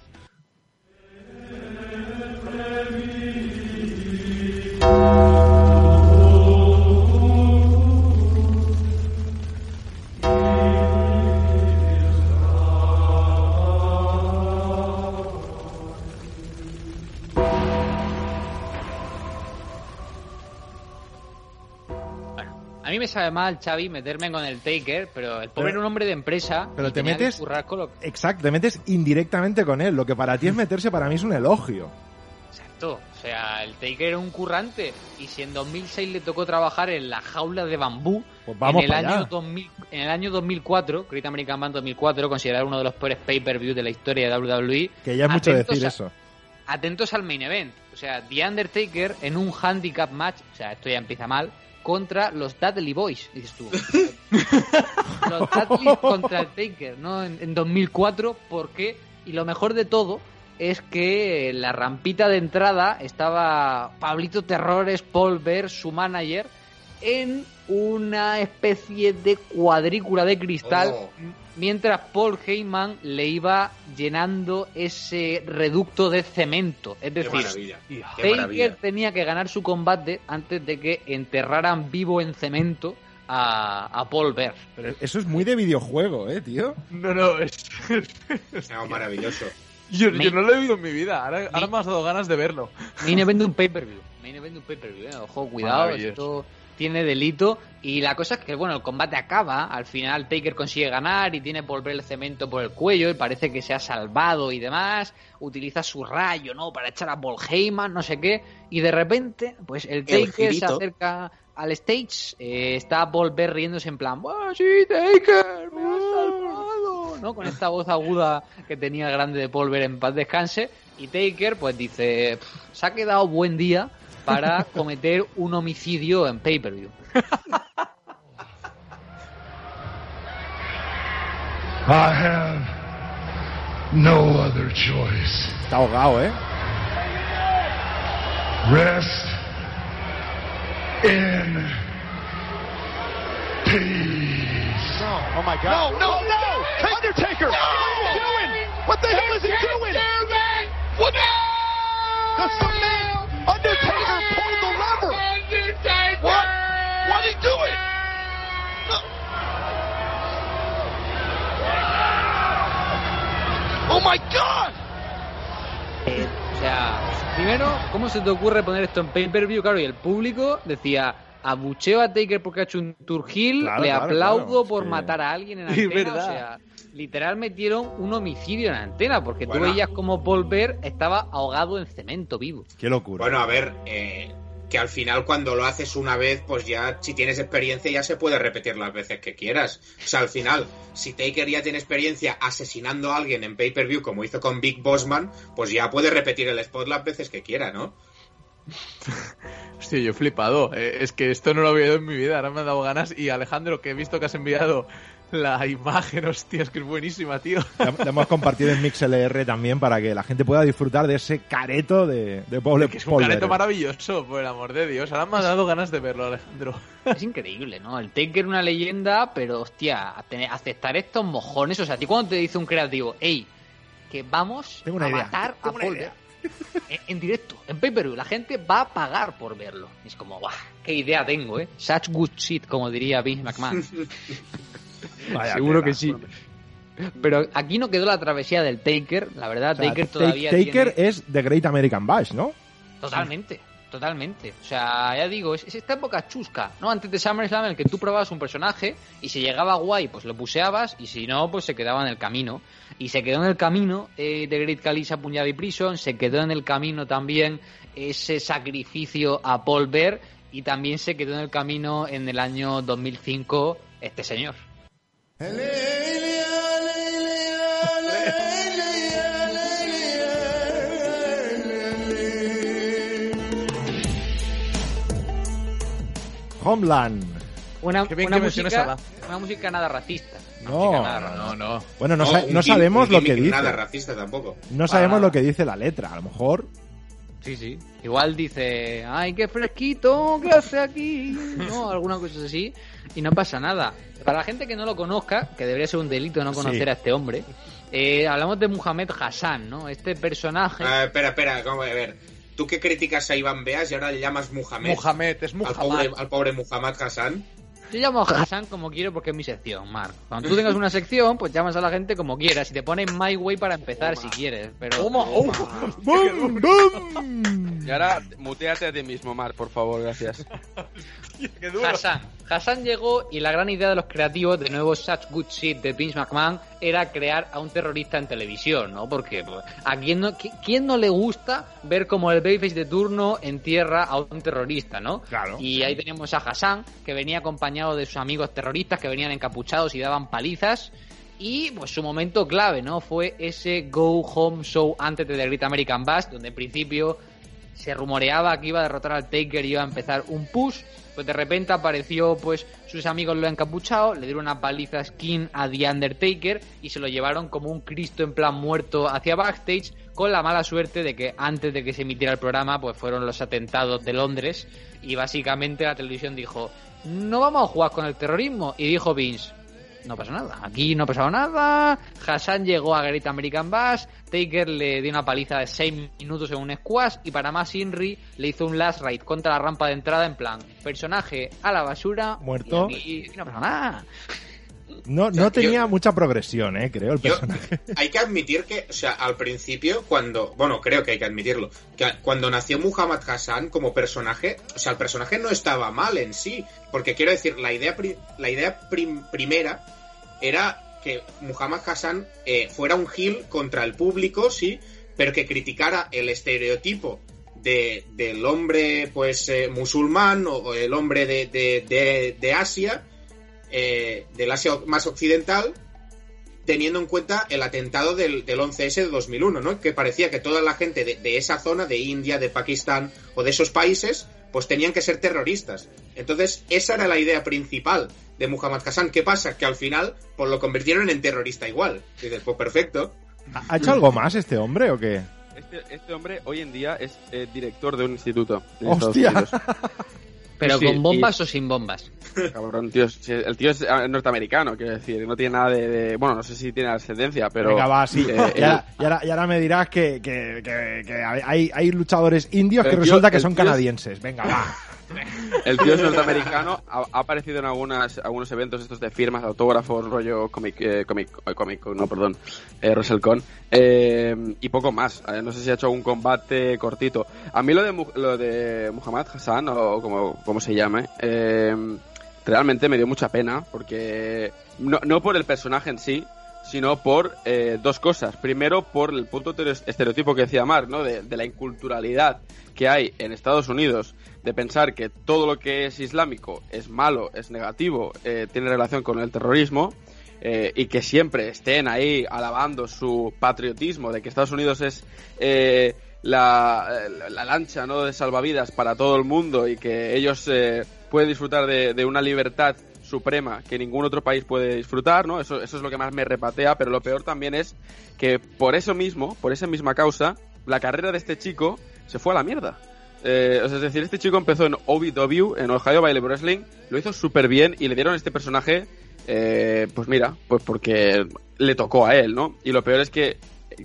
Sabe mal, Xavi, meterme con el Taker, pero el pobre
Pero-
era un hombre de empresa.
pero te metes-
lo-
Exacto, te metes indirectamente con él. Lo que para ti es meterse, para mí es un elogio.
Exacto. O sea, el Taker era un currante. Y si en 2006 le tocó trabajar en la jaula de bambú,
Pues vamos
en, el año
allá.
2000 en el año 2004, Great American Band 2004, considerado uno de los peores pay-per-view de la historia de WWE.
Que ya es mucho decir
a-
eso.
Atentos al main event. O sea, The Undertaker en un handicap match, o sea, esto ya empieza mal, contra los Dudley Boys, dices tú. los Dudley contra el Taker, ¿no? En, en 2004, ¿por qué? Y lo mejor de todo es que la rampita de entrada estaba Pablito Terrores, Paul Bear, su manager, en una especie de cuadrícula de cristal
Oh.
mientras Paul Heyman le iba llenando ese reducto de cemento. Es decir, Taker tenía que ganar su combate antes de que enterraran vivo en cemento a, a Paul Bear.
Pero eso es muy de videojuego, ¿eh, tío?
No, no, es...
No, maravilloso.
Yo, yo no lo he visto en mi vida. Ahora, ahora me has dado ganas de verlo.
Main event de un pay-per-view. Main event de un pay-per-view, eh. Ojo, cuidado, esto tiene delito. Y la cosa es que, bueno, el combate acaba. Al final Taker consigue ganar y tiene volver el cemento por el cuello y parece que se ha salvado y demás. Utiliza su rayo, ¿no? Para echar a Paul Heyman, no sé qué. Y de repente, pues el Taker se acerca al stage. eh, está Paul Bear riéndose en plan, ¡Ah, sí, Taker! ¡Me has salvado! ¿No? Con esta voz aguda que tenía el grande de Paul Bear en paz descanse. Y Taker, pues dice, "Pff, se ha quedado buen día para cometer un homicidio en pay-per-view.
I have no other choice.
Está ahogado, ¿eh?
Rest in
Oh my God.
No, no, no! Undertaker! What is he doing? What the hell is he doing? What? The cement! Undertaker pulled the lever! What? What is he doing? Oh my God!
Eh, o sea, primero, ¿cómo se te ocurre poner esto en pay-per-view? Claro, y el público decía, abucheo a Taker porque ha hecho un turgil,
Claro,
le
claro,
aplaudo
claro,
por
sí.
matar a alguien en antena.
verdad.
O sea, literal metieron un homicidio en antena, porque
Bueno.
tú veías como Paul Bear estaba ahogado en cemento vivo.
Qué locura.
Bueno, a ver, eh, que al final cuando lo haces una vez, pues ya si tienes experiencia ya se puede repetir las veces que quieras. O sea, al final, si Taker ya tiene experiencia asesinando a alguien en pay-per-view como hizo con Big Bossman, pues ya puede repetir el spot las veces que quiera, ¿no?
Hostia, yo he flipado. Eh, es que esto no lo había oído en mi vida. Ahora me ha dado ganas. Y Alejandro, que he visto que has enviado la imagen, hostia, es que es buenísima, tío.
La, la hemos compartido en MixLR también para que la gente pueda disfrutar de ese careto de, de Paul,
Que es un careto maravilloso, por el amor de Dios. Ahora me ha dado ganas de verlo, Alejandro.
Es increíble, ¿no? El Taker una leyenda, pero hostia, aceptar estos mojones. O sea, a ti cuando te dice un creativo, hey, que vamos
Tengo una
a
idea,
matar a
una idea".
En, en directo, en pay-per-view, la gente va a pagar por verlo. Es como, guau, qué idea tengo, ¿eh? Such good shit, como diría Vince McMahon.
Vaya
Seguro que sí. Pero aquí no quedó la travesía del Taker, la verdad,
O sea,
Taker
Ta-
todavía
Taker
tiene...
es The Great American Bash, ¿no?
Totalmente, totalmente. O sea, ya digo, es, es esta época chusca, ¿no? Antes de SummerSlam en el que tú probabas un personaje y si llegaba guay, pues lo puseabas y si no, pues se quedaba en el camino. Y se quedó en el camino eh, de Great Kalisa Punjabi Prison, se quedó en el camino también ese sacrificio a Paul Bear y también se quedó en el camino en el año 2005 este señor.
Homeland.
Una,
Qué bien
una
que
música,
a la-
una música nada racista.
No,
nada
no,
racista.
No, no.
Bueno, no, sa- no sabemos lo que dice.
Nada racista tampoco.
No sabemos
Para
lo que dice la letra. A lo mejor.
Sí, sí. Igual dice, ay, qué fresquito, ¿qué hace aquí? No, alguna cosa así. Y no pasa nada. Para la gente que no lo conozca, que debería ser un delito no conocer
Sí.
a este hombre, eh, hablamos de Muhammad Hassan, ¿no? Este personaje...
Ah, espera, espera, vamos a ver. Tú que criticas a Iván Beas y ahora le llamas Muhammad.
Mohamed, es
al,
Muhammad.
pobre, al pobre Muhammad Hassan.
Yo llamo a Hassan como quiero porque es mi sección, Marc. Cuando tú tengas una sección, pues llamas a la gente como quieras. Y te pones My Way para empezar si quieres. Pero...
¡Bum, bum!
Y ahora, muteate a ti mismo, Mar, por favor, gracias.
Qué duro.
Hassan. Hassan llegó y la gran idea de los creativos, de nuevo Such Good Shit de Vince McMahon, era crear a un terrorista en televisión, ¿no? Porque pues, a quién no, qui- quién no le gusta ver como el babyface de turno entierra a un terrorista, ¿no?
Claro.
Y ahí teníamos a Hassan, que venía acompañado de sus amigos terroristas que venían encapuchados y daban palizas. Y pues su momento clave, ¿no? Fue ese Go Home Show antes de The Great American Bash, donde en principio se rumoreaba que iba a derrotar al Taker y iba a empezar un push. Pues de repente apareció, pues, sus amigos lo encapuchado, le dieron una paliza skin a The Undertaker y se lo llevaron como un Cristo en plan muerto hacia backstage, con la mala suerte de que antes de que se emitiera el programa, pues fueron los atentados de Londres y básicamente la televisión dijo, no vamos a jugar con el terrorismo. Y dijo Vince, no pasa nada. Aquí no ha pasado nada. Hassan llegó a Great American Bash. Taker le dio una paliza de 6 minutos en un squash. Y para más, Inri le hizo un last ride contra la rampa de entrada. En plan, personaje a la basura.
Muerto.
Y aquí, aquí no pasa nada.
No,
O sea,
no tenía
yo-
mucha progresión, eh, creo, el
Yo-
personaje.
hay que admitir que, o sea, al principio, cuando, bueno, creo que hay que admitirlo, que cuando nació Muhammad Hassan como personaje, o sea, el personaje no estaba mal en sí, porque quiero decir, la idea, la idea prim- primera era que Muhammad Hassan eh, fuera un heel contra el público, sí, pero que criticara el estereotipo de, del hombre, pues, eh, musulmán o, o el hombre de, de, de Asia, eh, del Asia más occidental, teniendo en cuenta el atentado del, del 11S de 2001, ¿no? Que parecía que toda la gente de, de esa zona, de India, de Pakistán o de esos países, pues tenían que ser terroristas. Entonces, esa era la idea principal de Muhammad Hassan. ¿Qué pasa? Que al final, pues lo convirtieron en terrorista igual. Dices, pues perfecto.
¿Ha hecho algo más este hombre o qué?
Este, este hombre hoy en día es eh, director de un instituto. en
¡Hostia!
Pero
Sí,
con bombas
y-
o sin bombas.
Cabrón, tío, el tío es eh, norteamericano, quiero decir, no tiene nada de, de- Bueno, no sé si tiene ascendencia, pero...
Venga, va, sí.
eh,
y, ahora, y ahora- y ahora me dirás que, que- que- que hay, hay luchadores indios que
tío-
resulta que son
tío
canadienses. Venga, va.
El tío es norteamericano, ha, aparecido en algunas, algunos eventos estos de firmas, autógrafos, rollo comic, eh, no, perdón, eh, WrestleCon, eh, y poco más. Eh, no sé si ha hecho algún combate cortito. A mí lo de, lo de Muhammad Hassan, o como, como se llame, eh, realmente me dio mucha pena, porque no, no por el personaje en sí, sino por eh, dos cosas. Primero, por el punto tere- estereotipo que decía Mark, ¿no? De, de la inculturalidad que hay en Estados Unidos de pensar que todo lo que es islámico es malo, es negativo, eh, tiene relación con el terrorismo. eh, y que siempre estén ahí alabando su patriotismo de que Estados Unidos es eh, la, la- la lancha ¿no? de salvavidas para todo el mundo y que ellos eh, pueden disfrutar de una libertad suprema que ningún otro país puede disfrutar, ¿no? Eso, eso es lo que más me repatea, pero lo peor también es que por eso mismo, por esa misma causa, la carrera de este chico se fue a la mierda. Eh, o sea, es decir, este chico empezó en OVW, en Ohio Valley Wrestling, lo hizo súper bien y le dieron este personaje, eh, pues mira, pues porque le tocó a él, ¿no? Y lo peor es que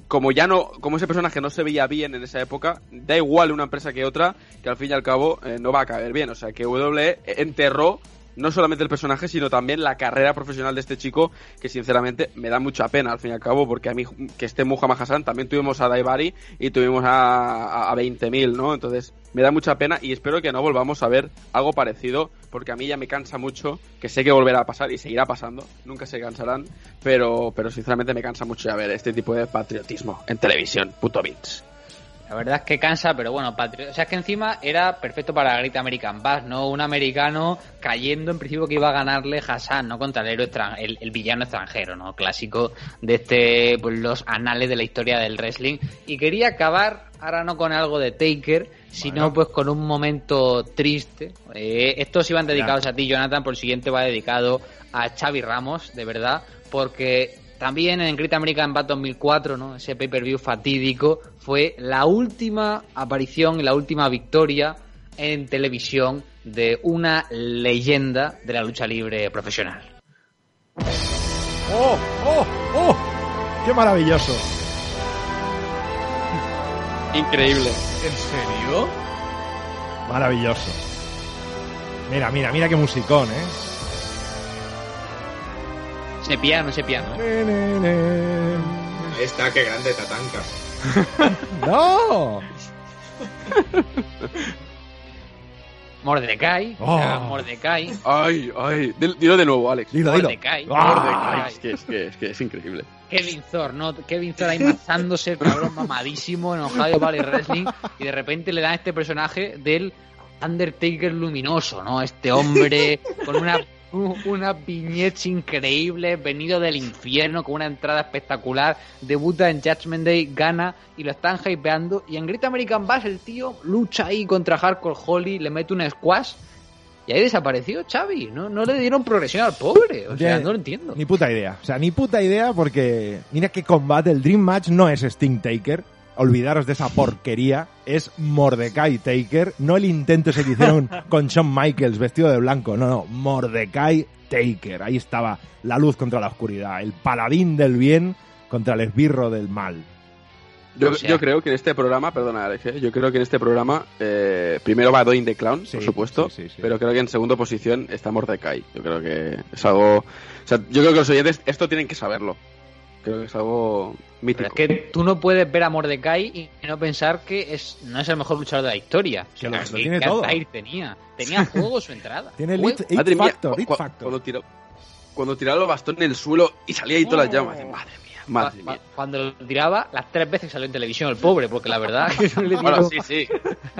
como ya no, como ese personaje no se veía bien en esa época, da igual una empresa que otra, que al fin y al cabo eh, no va a caer bien. O sea, que WWE enterró no solamente el personaje, sino también la carrera profesional de este chico, que sinceramente me da mucha pena al fin y al cabo, porque a mí que esté Muhammad Hassan, también tuvimos a Daibari y tuvimos a, a, a 20.000, ¿no? Entonces me da mucha pena y espero que no volvamos a ver algo parecido, porque a mí ya me cansa mucho, que sé que volverá a pasar y seguirá pasando, nunca se cansarán, pero, pero sinceramente me cansa mucho ya ver este tipo de patriotismo en televisión, puto Vince.
La verdad es que cansa, pero bueno, patri- o sea, es que encima era perfecto para la Great American Bash, ¿no? Un americano cayendo en principio que iba a ganarle Hassan, ¿no? Contra el héroe extran- el, el villano extranjero, ¿no? Clásico de este, pues los anales de la historia del wrestling. Y quería acabar, ahora no con algo de Taker, sino
Bueno.
pues con un momento triste. Eh, estos iban dedicados a ti, Jonathan, por el siguiente va dedicado a Xavi Ramos, de verdad, porque también en Great American Bash 2004, ¿no? Ese pay-per-view fatídico fue la última aparición y la última victoria en televisión de una leyenda de la lucha libre profesional.
¡Oh, oh, oh! ¡Qué maravilloso!
Increíble.
¿En serio?
Maravilloso. Mira, mira, mira qué musicón, ¿eh?
Ese piano, ese piano. ¿eh?
Ahí está, qué grande Tatanka.
¡No!
Mordecai,
Oh.
o sea, Mordecai.
Ay, ay. Dil- Dilo de nuevo, Alex.
Dilo, dilo.
Mordecai.
Ah.
Mordecai.
Es que, es que, es que es increíble.
Kevin Thor, ¿no? Kevin Thor ahí mazándose el cabrón mamadísimo en Ohio Valley Wrestling y de repente le dan este personaje del Undertaker luminoso, ¿no? Este hombre con una una viñeta increíble, venido del infierno, con una entrada espectacular, debuta en Judgment Day, gana y lo están hypeando. Y en Great American Bash el tío lucha ahí contra Hardcore Holly, le mete un squash y ahí desapareció Xavi. No, no le dieron progresión al pobre, o sea,
Ya-
no lo entiendo.
Ni puta idea. O sea, ni puta idea porque mira qué combate. El Dream Match no es Sting Taker. Olvidaros de esa porquería. Es Mordecai Taker. No el intento ese que hicieron con Shawn Michaels vestido de blanco. No, no. Mordecai Taker. Ahí estaba la luz contra la oscuridad. El paladín del bien contra el esbirro del mal.
Yo,
O sea-
yo creo que en este programa, perdona Alex, ¿eh? yo creo que en este programa eh, primero va Doin the Clown,
Sí,
por supuesto,
sí, sí, sí.
pero creo que en segunda posición está Mordecai. Yo creo que es algo... O sea, yo creo que los oyentes esto tienen que saberlo. Creo que es algo
Pero
mítico.
es que tú no puedes ver a Mordecai y no pensar que es no es el mejor luchador de la historia. O sea,
Que lo-
¿qué-
lo tiene
qué
todo.
Altair tenía? Tenía juego su entrada.
Tiene el it, it
mía,
factor,
cu-
it
cu-
factor.
cuando tiró, cuando tiraba los bastones en el suelo y salía ahí todas las llamas. Madre mía, madre mía.
Cuando lo tiraba, las tres veces salió en televisión el pobre, porque la verdad que no le
Bueno, sí, sí.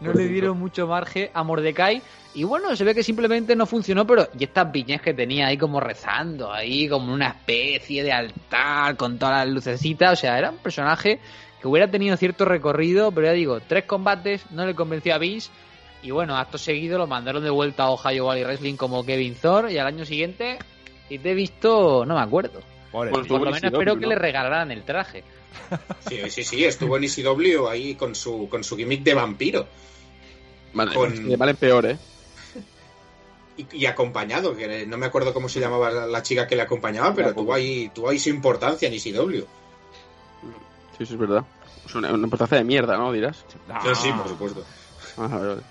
no le dieron mucho margen a Mordecai. Y bueno, se ve que simplemente no funcionó, pero y estas viñas que tenía ahí como rezando, ahí como una especie de altar con todas las lucecitas, o sea, era un personaje que hubiera tenido cierto recorrido, pero ya digo, tres combates, no le convenció a Vince, y bueno, acto seguido lo mandaron de vuelta a Ohio Valley Wrestling como Kevin Thor, y al año siguiente, y te he visto, no me acuerdo.
Pobre tío.
Por lo
en
menos espero que
¿no?
le regalaran el traje.
Sí, sí, sí, estuvo en ECW ahí con su, con su gimmick de vampiro.
Vale,
Con-
de mal en peor, ¿eh?
y, y acompañado, que no me acuerdo cómo se llamaba la, chica que le acompañaba, pero tuvo ahí, tuvo ahí su importancia en ECW.
Sí, eso es verdad. Es una, una importancia de mierda, ¿no? Dirás.
Sí, sí, por supuesto.
Ah, vale, vale.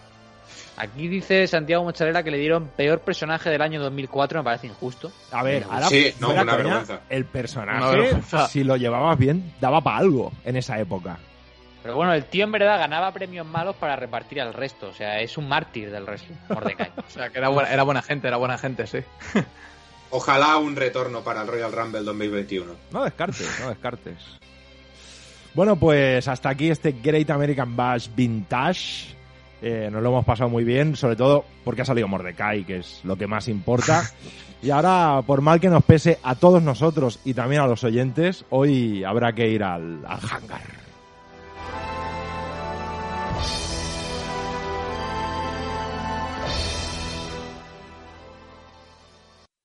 Aquí dice Santiago Mozzarella que le dieron peor personaje del año 2004, me parece injusto.
A ver, ahora
Sí, no, una
coña,
vergüenza.
el
Una
personaje,
vergüenza.
si lo llevabas bien, daba para algo en esa época.
Pero bueno, el tío en verdad ganaba premios malos para repartir al resto. O sea, es un mártir del wrestling, Mordecai.
O sea, que era buena, era buena gente, era buena gente, sí.
Ojalá un retorno para el Royal Rumble 2021.
No descartes, no descartes. Bueno, pues hasta aquí este Great American Bash Vintage. Eh, nos lo hemos pasado muy bien, sobre todo porque ha salido Mordecai, que es lo que más importa. Y ahora, por mal que nos pese a todos nosotros y también a los oyentes, hoy habrá que ir al, al hangar.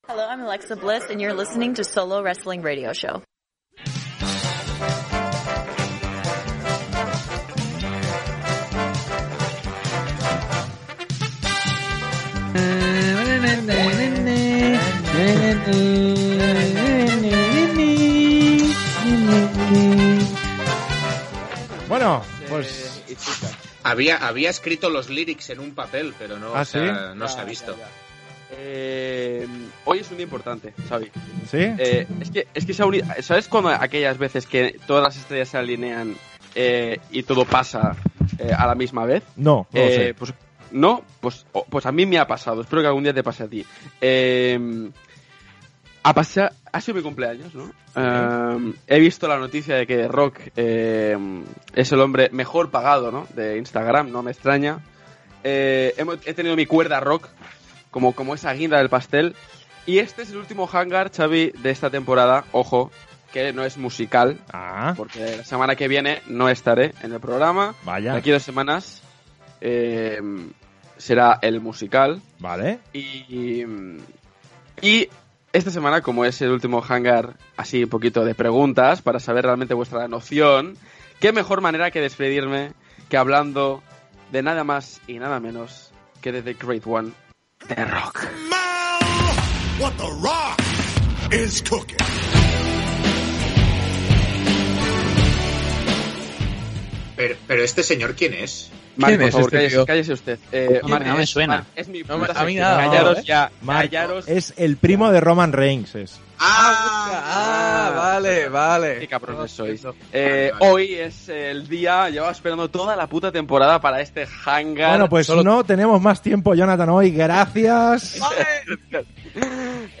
Hello, I'm Alexa Bliss, and you're listening to Solo Wrestling Radio Show.
Bueno, pues
Había, había escrito los lyrics en un papel, pero no,
¿Ah,
se, ha-
sí?
no se ha visto.
Eh, hoy es un día importante, Xavi.
¿sí?
Eh, es que, es que se ha unido- ¿Sabes cuando aquellas veces que todas las estrellas se alinean eh, y todo pasa eh, a la misma vez?
No, no lo
Eh,
sé.
Pues no, pues, pues a mí me ha pasado. Espero que algún día te pase a ti. Eh, ha, pasado, ha sido mi cumpleaños, ¿no? Eh, he visto la noticia de que Rock eh, es el hombre mejor pagado, ¿no? De Instagram, no me extraña. Eh, he tenido mi cuerda Rock como, como esa guinda del pastel. Y este es el último hangar, Xavi, de esta temporada. Ojo, que no es musical.
Ah,
Porque la semana que viene no estaré en el programa.
vaya.
De aquí dos semanas eh, será el musical.
Vale.
Y, y esta semana, como es el último hangar, así un poquito de preguntas para saber realmente vuestra noción, qué mejor manera que despedirme que hablando de nada más y nada menos que de The Great One, The Rock.
What the rock is cooking.
Pero, pero este señor, ¿quién es?
¿Quién
por
es
favor,
este
cállese, usted. Eh,
No, no me
es-
suena.
Mark, es mi
No
puta
a mí nada,
Callaros
¿eh?
ya,
Mark,
callaros.
es el primo de Roman Reigns. Es.
Ah, vale, vale.
Qué cabrones sois. Eh,
Vale, vale.
Hoy es el día, llevaba esperando toda la puta temporada para este hangar.
Bueno, pues
Solo-
no tenemos más tiempo, Jonathan, hoy. Gracias.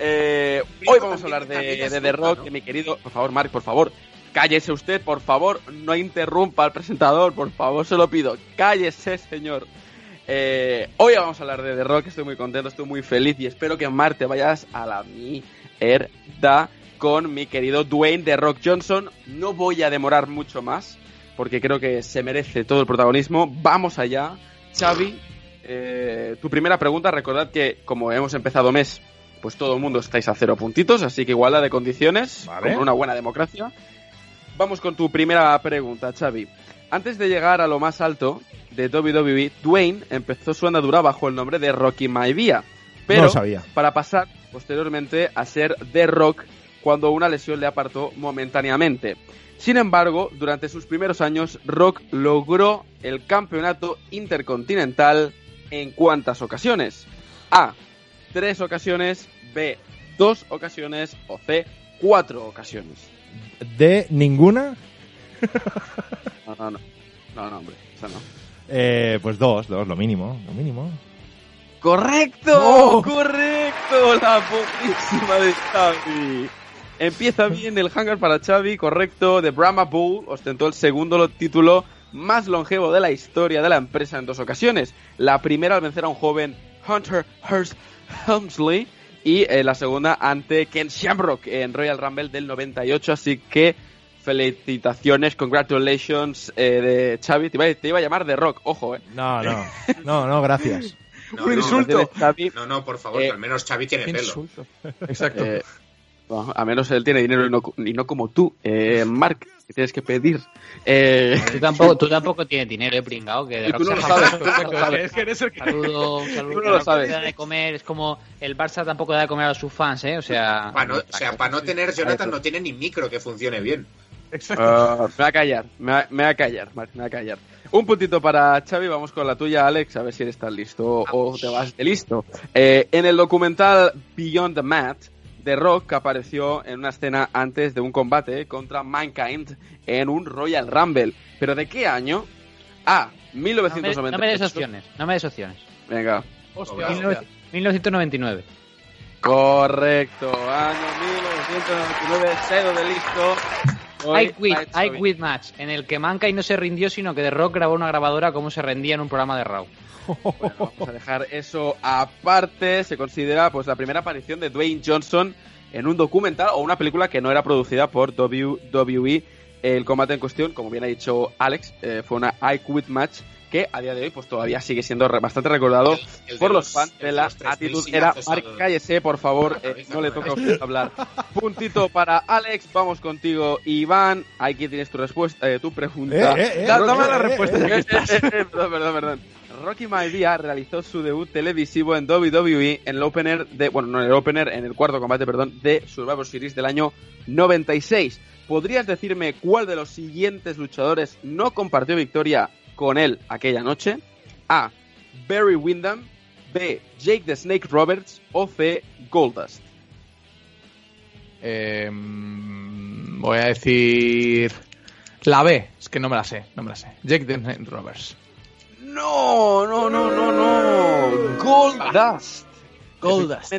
Eh, hoy vamos a hablar de, de The Rock,
¿no?
mi querido, por favor, Mark, por favor, cállese usted, por favor, no interrumpa al presentador, por favor, se lo pido, cállese, señor. Eh, hoy vamos a hablar de The Rock, estoy muy contento, estoy muy feliz y espero que Mark te vayas a la mierda con mi querido Dwayne The Rock Johnson. No voy a demorar mucho más, porque creo que se merece todo el protagonismo. Vamos allá, Xavi. eh, tu primera pregunta, recordad que como hemos empezado mes, pues todo el mundo estáis a cero puntitos, así que igualdad de condiciones,
Vale.
como una buena democracia. Vamos con tu primera pregunta, Xavi. Antes de llegar a lo más alto de WWE, Dwayne empezó su andadura bajo el nombre de Rocky Maivia, pero
no lo sabía.
para pasar posteriormente a ser The Rock cuando una lesión le apartó momentáneamente. Sin embargo, durante sus primeros años, Rock logró el campeonato intercontinental en cuántas ocasiones? A. Tres ocasiones. B. Dos ocasiones. O C. Cuatro ocasiones.
De ninguna,
No, no, no. No, no, hombre. No.
eh, pues dos, dos, lo mínimo, lo mínimo.
¡Correcto! ¡Correcto! La putísima de Xavi. Empieza bien el hangar para Xavi, correcto. The Brahma Bull ostentó el segundo título más longevo de la historia de la empresa en dos ocasiones. La primera al vencer a un joven Hunter Hearst Helmsley y eh, la segunda ante Ken Shamrock en Royal Rumble del 98. Así que felicitaciones, congratulations eh, de Xavi. Te iba, a- te iba a llamar The Rock, ojo, eh.
No, no, no, no, gracias.
No,
Un
no,
insulto.
Xavi,
No, no, por favor,
Eh,
que al menos Xavi tiene pelo.
insulto. Exacto.
A menos él tiene dinero y no, y no como tú, eh, Mark, que tienes que pedir. Eh,
Tú tampoco, tú tampoco tienes dinero, eh, pringao, que de
Y tú no lo sabes, tú no lo sabes.
Es que eres el que-
Saludo, un saludo.
Tú no lo sabes.
da de comer, es como el Barça tampoco da de comer a sus fans, ¿eh? O sea...
Pa no- o sea, para no tener Jonathan no tiene ni micro que funcione bien.
Ah, me voy a callar, me voy a, me voy a callar, Mark, me voy a callar. Un puntito para Xavi, vamos con la tuya, Alex, a ver si eres tan listo o te vas de listo. Eh, en el documental Beyond the Mat, The Rock apareció en una escena antes de un combate contra Mankind en un Royal Rumble. ¿Pero de qué año? A.
No me,
1998.
no me des opciones, no me des opciones.
Venga.
Hostia,
19- 1999.
Correcto, año 1999, cero de listo. Hoy
I Quit, I. Quit Match, en el que Mankind no se rindió, sino que The Rock grabó una grabadora como se rendía en un programa de Raw.
Vamos a dejar eso aparte. Se considera pues la primera aparición de Dwayne Johnson en un documental o una película que no era producida por WWE. El combate en cuestión, como bien ha dicho Alex, eh, fue una I Quit Match que a día de hoy pues todavía sigue siendo bastante recordado
el
por los
los-
fans de la
los 3.000
actitud. Era
al-
cállese, por favor, eh, no le toca a usted hablar. Puntito para Alex, vamos contigo, Iván. Aquí tienes tu respuesta, eh, tu pregunta.
Eh, eh, eh, eh,
dame la
eh,
respuesta,
eh, eh,
perdón, perdón, perdón. Rocky Maivia realizó su debut televisivo en WWE en el opener de, bueno, no en el opener, en el cuarto combate, perdón, de Survivor Series del año 96. ¿Podrías decirme cuál de los siguientes luchadores no compartió victoria con él aquella noche? A. Barry Windham. B. Jake the Snake Roberts. O C. Goldust.
Eh, mm, voy a decir. La B, es que no me la sé, no me la sé. Jake the Snake Roberts.
No, no, no, no, no. Goldust.
Goldust.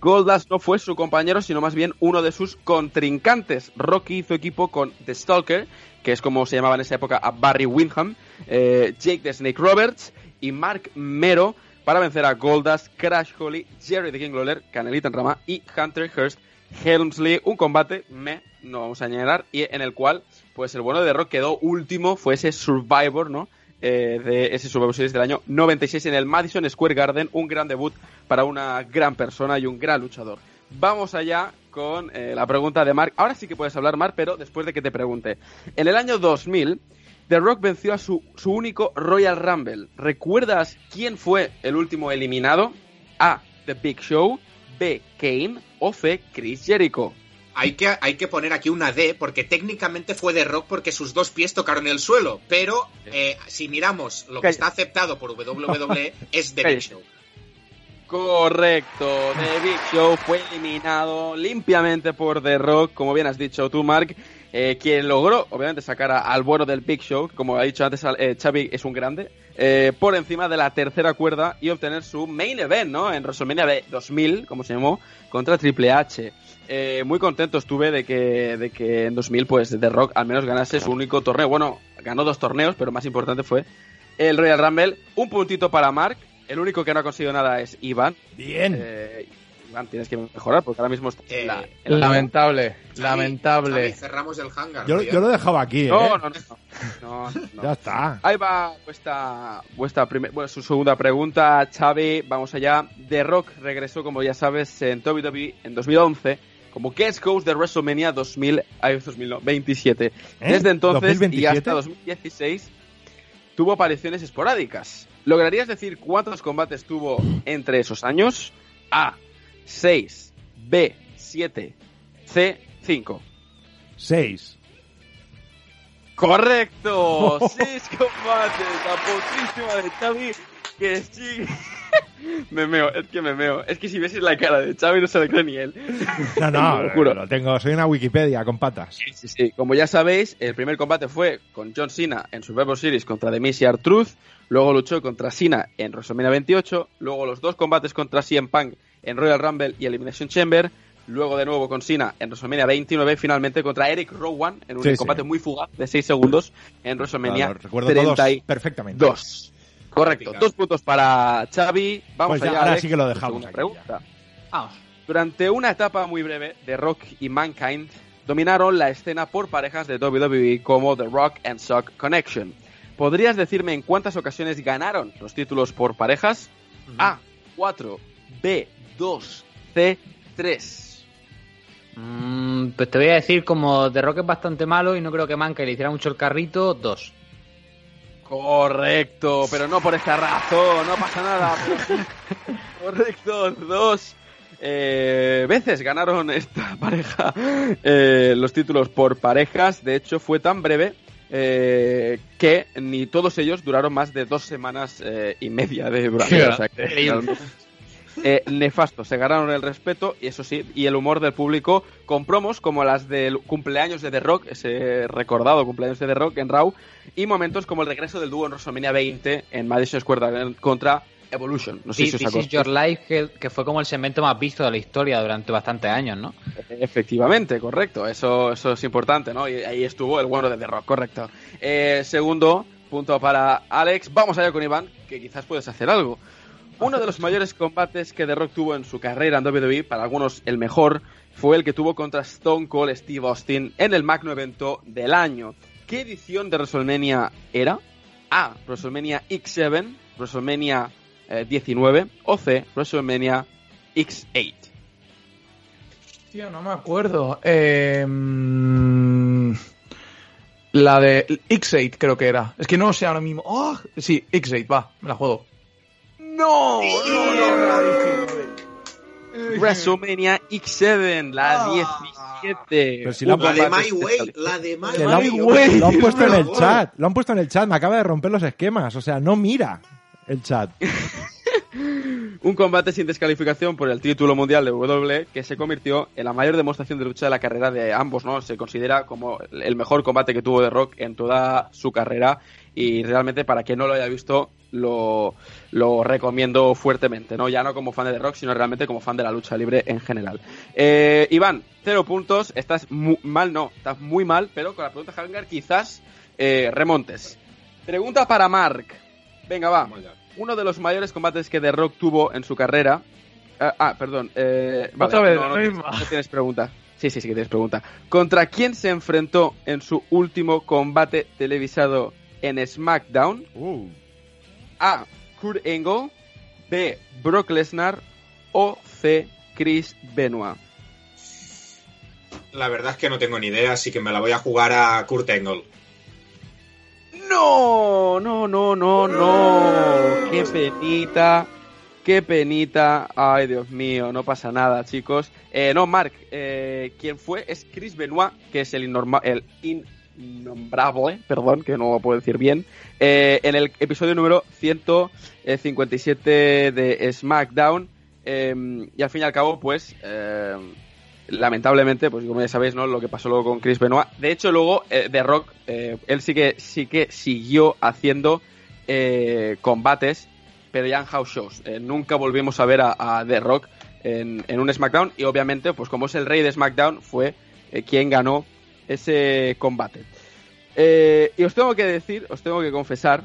Goldust no fue su compañero, sino más bien uno de sus contrincantes. Rocky hizo equipo con The Stalker, que es como se llamaba en esa época a Barry Windham, eh, Jake the Snake Roberts y Mark Mero para vencer a Goldust, Crash Holly, Jerry the King Lawler, Canelita en Rama y Hunter Hearst Helmsley. Un combate, me, no vamos a añadir, y en el cual pues el bueno de Rock quedó último, fue ese Survivor, ¿no? Eh, de ese Survivor Series del año 96 en el Madison Square Garden, un gran debut para una gran persona y un gran luchador. Vamos allá con eh, la pregunta de Mark. Ahora sí que puedes hablar, Mark, pero después de que te pregunte. En el año 2000, The Rock venció a su, su único Royal Rumble. ¿Recuerdas quién fue el último eliminado? A. The Big Show. B. Kane. O C. Chris Jericho.
Hay que, hay que poner aquí una D, porque técnicamente fue de rock porque sus dos pies tocaron el suelo. Pero eh, si miramos lo que está aceptado por WWE, es The. Big Show.
Correcto, The Big Show fue eliminado limpiamente por The Rock, como bien has dicho tú, Mark, eh, quien logró, obviamente, sacar a- al bueno del Big Show, como ha dicho antes eh, Xavi, es un grande, eh, por encima de la tercera cuerda y obtener su main event, ¿no? En WrestleMania 2000, como se llamó, contra Triple H. Eh, muy contento estuve de que, de que en 2000, pues, The Rock al menos ganase su único torneo. Bueno, ganó dos torneos, pero más importante fue el Royal Rumble. Un puntito para Mark. El único que no ha conseguido nada es Iván.
Bien.
Eh, Iván, tienes que mejorar porque ahora mismo está en la-
Eh,
en la-
Lamentable,
Xavi,
lamentable.
Xavi, cerramos el hangar.
Yo, yo lo dejaba aquí, ¿eh?
No, no, no. no, no.
Ya está.
Ahí va vuestra, vuestra primer, bueno, su segunda pregunta, Xavi. Vamos allá. The Rock regresó, como ya sabes, en WWE en 2011 como guest host de WrestleMania 2000, ay, 2027.
¿Eh?
Desde entonces y
¿2027?
hasta 2016 tuvo apariciones esporádicas. ¿Lograrías decir cuántos combates tuvo entre esos años? A. 6. B. 7. C. 5.
Seis.
Correcto, seis combates, la poquísima de Xavi que sigue. me meo, es que me meo. Es que si ves la cara de Xavi no se le cree ni él.
No, no,
lo juro.
lo tengo. Soy una Wikipedia con patas.
Sí, sí. Como ya sabéis, el primer combate fue con John Cena en Survivor Series contra The Miz y R-Truth. Luego luchó contra Cena en WrestleMania 28. Luego los dos combates contra CM Punk en Royal Rumble y Elimination Chamber. Luego de nuevo con Cena en WrestleMania 29. Finalmente contra Eric Rowan en un
Sí, sí.
combate muy fugaz de 6 segundos en WrestleMania
Claro, recuerdo todos
32.
perfectamente.
Correcto, dos puntos para Xavi. Vamos
Pues ya,
allá,
ahora
Alex,
sí que lo dejamos aquí
pregunta.
Vamos.
Durante una etapa muy breve de Rock y Mankind, dominaron la escena por parejas de WWE como The Rock and Sock Connection. ¿Podrías decirme en cuántas ocasiones ganaron los títulos por parejas? A. 4. B. 2. C. 3.
Mm, pues te voy a decir, como The Rock es bastante malo y no creo que Manca le hiciera mucho el carrito, dos.
Correcto, pero no por esta razón, no pasa nada. Correcto, dos eh, veces ganaron esta pareja eh, los títulos por parejas. De hecho, fue tan breve eh, que ni todos ellos duraron más de dos semanas eh, y media de duración. O sea que,
Increíble.
Eh, nefasto, se ganaron el respeto y eso sí, y el humor del público con promos como las del cumpleaños de The Rock, ese recordado cumpleaños de The Rock en Raw, y momentos como el regreso del dúo en WrestleMania 20 en Madison Square Garden contra Evolution. No sé si
This
os
This is. Your Life, que, que fue como el segmento más visto de la historia durante bastantes años, ¿no?
Efectivamente, correcto. Eso, eso es importante, ¿no? Y ahí estuvo el bueno de The Rock, correcto. Eh, segundo punto para Alex. Vamos allá con Iván, que quizás puedes hacer algo. Uno de los mayores combates que The Rock tuvo en su carrera en WWE, para algunos el mejor, fue el que tuvo contra Stone Cold Steve Austin en el magno evento del año. ¿Qué edición de WrestleMania era? A. WrestleMania X7, WrestleMania eh, 19 o C. WrestleMania X8.
Tío, no me acuerdo. Mm, la de X8 creo que era. Es que no sé ahora mismo. ¡Oh! Sí, X8, va, me la juego.
No, no, no, WrestleMania X7, la 17.
Pero si la- de My Way,
la de My
Que lo, han, lo han puesto en el chat, lo han puesto en el chat, me acaba de romper los esquemas, o sea, no mira el chat.
Un combate sin descalificación por el título mundial de WWE que se convirtió en la mayor demostración de lucha de la carrera de ambos, ¿no? Se considera como el mejor combate que tuvo The Rock en toda su carrera y realmente para quien no lo haya visto lo, lo recomiendo fuertemente, ¿no? Ya no como fan de The Rock, sino realmente como fan de la lucha libre en general. Eh, Iván, cero puntos, estás mu- mal, no, estás muy mal, pero con la pregunta Hangar quizás eh, remontes. Pregunta para Mark. Venga, va. Uno de los mayores combates que The Rock tuvo en su carrera. Ah, ah, perdón. Eh, vale,
Otra vez,
no, tienes- no tienes pregunta. Sí, sí, sí que tienes pregunta. ¿Contra quién se enfrentó en su último combate televisado en SmackDown? A. Kurt Angle. B. Brock Lesnar. O C. Chris Benoit.
La verdad es que no tengo ni idea, así que me la voy a jugar a Kurt Angle.
No, no, no, no, no. Qué penita. Qué penita. Ay, Dios mío, no pasa nada, chicos. Eh, no, Mark, eh, quien fue es Chris Benoit, que es el, el innombrable, perdón, que no lo puedo decir bien, eh, en el episodio número 157 de SmackDown. eh, y al fin y al cabo, pues, eh, lamentablemente, pues como ya sabéis, ¿no? Lo que pasó luego con Chris Benoit. De hecho, luego eh, The Rock, eh, él sí que sí que siguió haciendo combates, pero ya en house shows. Nunca volvimos a ver a, The Rock en, un SmackDown y obviamente, pues como es el rey de SmackDown, fue quien ganó ese combate. Eh, y os tengo que decir, os tengo que confesar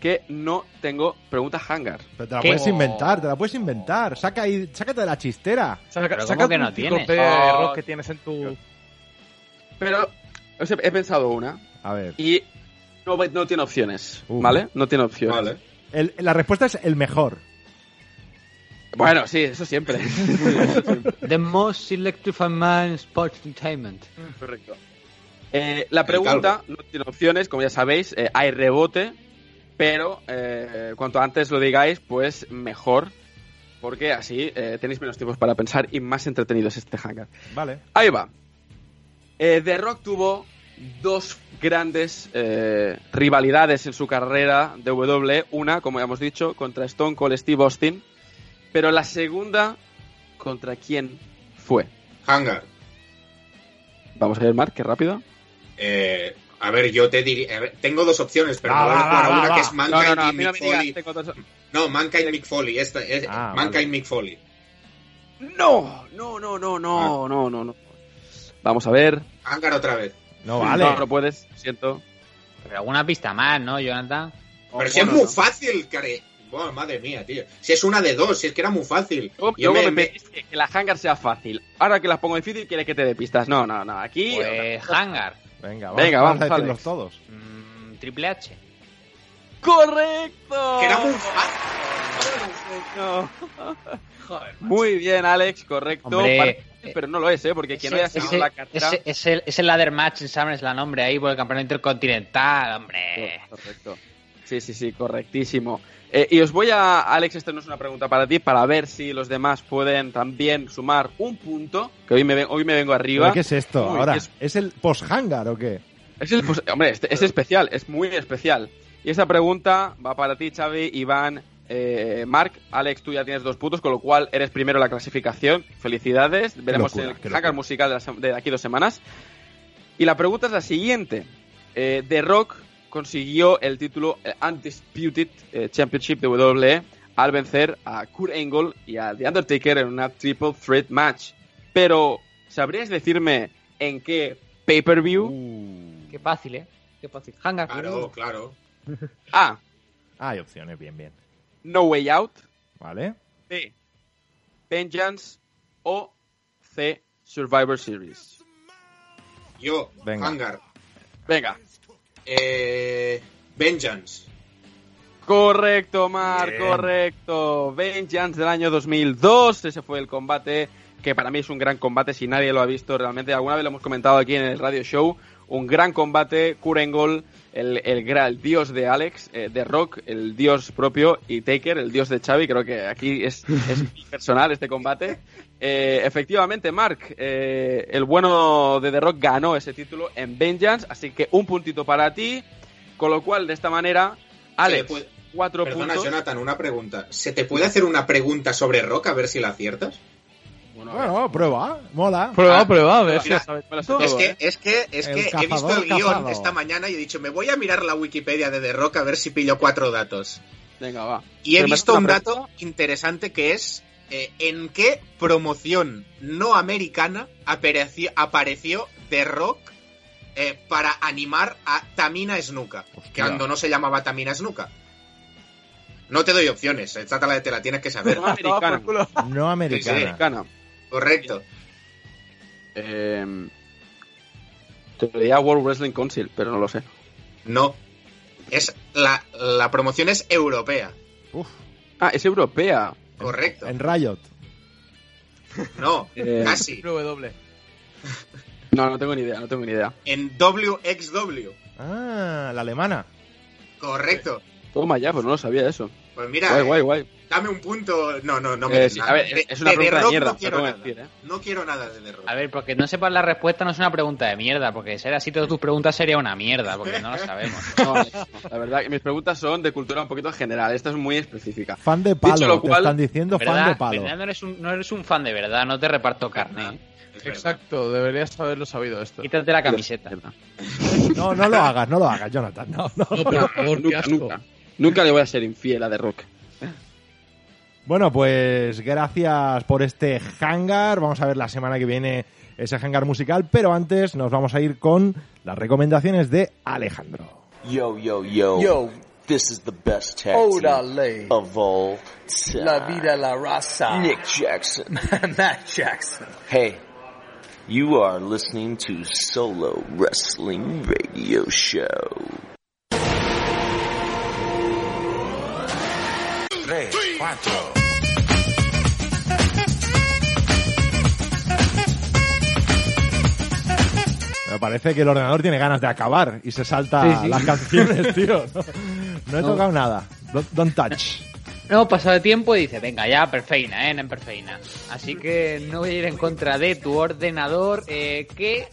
que no tengo pregunta hangar.
Pero te la puedes inventar, te la puedes inventar. Saca ahí, sácate de la chistera.
Saca, saca tu enciclopedia de rock que tienes en tu.
Pero he, he pensado una.
A ver.
Y no, no tiene opciones. ¿vale? No tiene opciones.
El- la respuesta es el mejor.
Bueno, sí, eso siempre.
The most electrifying man in sports entertainment.
Correcto. Eh, la pregunta no tiene opciones, como ya sabéis, eh, hay rebote, pero eh, cuanto antes lo digáis, pues mejor, porque así eh, tenéis menos tiempos para pensar y más entretenido es este hangar.
Vale.
Ahí va. Eh, The Rock tuvo dos grandes eh, rivalidades en su carrera de WWE. Una, como ya hemos dicho, contra Stone Cold Steve Austin. Pero la segunda, ¿contra quién fue?
Hangar.
Vamos a ver, Mark, qué rápido.
Eh, a ver, yo te diría. ver, tengo dos opciones, pero
Va,
me voy a
va,
jugar a una
va.
que es Mankind
No, no, no, a
y Mick
digas,
Foley.
tengo dos-
No, Mankind Mick Foley. Esta, es
Ah,
Mankind
vale.
Mick Foley.
No, no, no, no, no, no, no, no. Vamos a ver.
Hangar otra vez.
No
No, no puedes, siento.
Pero alguna pista más, ¿no, Jonathan?
Pero si es muy fácil, care. Bueno, madre mía, tío. Si es una de dos, si es que era muy fácil. Yo me-
me que, la hangar sea fácil. Ahora que las pongo difícil, quiere que te dé pistas. No, no, no. Aquí.
Pues hangar.
Venga,
Venga,
vamos,
vamos,
a decirlos
Alex.
todos.
Mm, Triple H.
¡Correcto!
Que era muy
Muy bien, Alex, correcto.
Hombre,
pero no lo es, ¿eh? Porque quien no haya seguido la carrera...
es, el, es el ladder match en SummerSlam, hombre, ahí por el campeonato intercontinental, hombre.
Correcto. Sí, sí, sí, correctísimo. Eh, y os voy a, Alex, esta no es una pregunta para ti, para ver si los demás pueden también sumar un punto, que hoy me, hoy me vengo arriba.
¿Pero ¿Qué es esto
Uy,
ahora?
es-
¿Es el post-hangar o qué?
Es el, pues, hombre, es especial, es muy especial. Y esta pregunta va para ti, Xavi, Iván, eh, Mark. Alex, tú ya tienes dos puntos, con lo cual eres primero en la clasificación. Felicidades. Veremos
locura,
el
locura.
musical de, la de aquí dos semanas. Y la pregunta es la siguiente. Eh, The Rock consiguió el título eh, Undisputed eh, Championship de WWE al vencer a Kurt Angle y a The Undertaker en una Triple Threat Match. Pero, ¿sabrías decirme en qué pay-per-view?
Uh.
Qué fácil, ¿eh? Qué fácil. Hangar.
Claro, claro.
A.
Ah, hay opciones, bien, bien.
No Way Out.
¿Vale?
B. Vengeance. O C. Survivor Series.
Yo,
Venga.
Hangar.
Venga.
Eh, Vengeance.
Correcto, Mar,
Bien.
correcto. Vengeance del año 2002. Ese fue el combate que para mí es un gran combate. Si nadie lo ha visto realmente, alguna vez lo hemos comentado aquí en el radio show. Un gran combate. Kurengol, el, el, el dios de Alex, eh, de Rock, el dios propio, y Taker, el dios de Xavi. Creo que aquí es, es personal este combate. Eh, efectivamente, Mark, eh, el bueno de The Rock ganó ese título en Vengeance. Así que un puntito para ti. Con lo cual, de esta manera, Alex, cuatro
Perdona,
puntos.
Jonathan, una pregunta. ¿Se te puede hacer una pregunta sobre Rock a ver si la aciertas?
Bueno, prueba, mola.
Prueba,
Ah,
prueba, a ver si sabes.
es que, es que, es
El
que he visto el
guion
esta mañana y he dicho, me voy a mirar la Wikipedia de The Rock a ver si pillo cuatro datos.
Venga, va.
Y he visto un dato interesante que es eh, en qué promoción no americana apareció, apareció The Rock eh, para animar a Tamina Snuka, que cuando no se llamaba Tamina Snuka. No te doy opciones, esta te la, te la tienes que saber.
No americana.
No americana.
Sí, sí. Correcto.
Eh, te diría World Wrestling Council, pero no lo sé.
No. Es la, la promoción es europea.
Uf,
Ah, es europea.
Correcto.
en Riot.
No,
Eh,
casi.
W.
No, no tengo ni idea, no tengo ni idea.
En WXW.
Ah, la alemana.
Correcto.
Toma ya, pues no lo sabía eso.
Pues mira,
Guay,
eh,
guay, guay.
Dame un punto. No, no, no
Eh,
me
sí,
nada.
a ver, es una
de
pregunta de mierda,
no quiero nada.
decir, ¿eh?
No quiero nada de The Rock.
A ver, porque no sepas la respuesta no es una pregunta de mierda, porque ser así todas tus preguntas sería una mierda, porque no lo sabemos.
No, la verdad que mis preguntas son de cultura un poquito general. Esta es muy específica.
Fan de
Dicho
palo,
lo
te
cual-
están diciendo fan de palo.
¿Verdad? No, eres un, no eres un fan de verdad, no te reparto carne. ¿eh?
Exacto, deberías haberlo sabido esto.
Quítate la camiseta.
No, no lo hagas, no lo hagas, Jonathan. No, no.
No, pero por favor,
Nunca, nunca. Nunca le voy a ser infiel a The Rock.
Bueno, pues gracias por este hangar. Vamos a ver la semana que viene ese hangar musical, pero antes nos vamos a ir con las recomendaciones de Alejandro.
Yo, yo, yo.
Yo.
This is the best tag of all time.
La vida, la raza.
Nick Jackson.
Matt Jackson.
Hey, you are listening to Solo Wrestling Radio Show.
Tres, cuatro.
Me parece que el ordenador tiene ganas de acabar y se salta
Sí, sí.
las canciones, tío. No, no he
No.
tocado nada. Don't, don't touch.
No pasado de tiempo y dice, venga, ya, perfeina, ¿eh? En perfeina. Así que no voy a ir en contra de tu ordenador, eh, que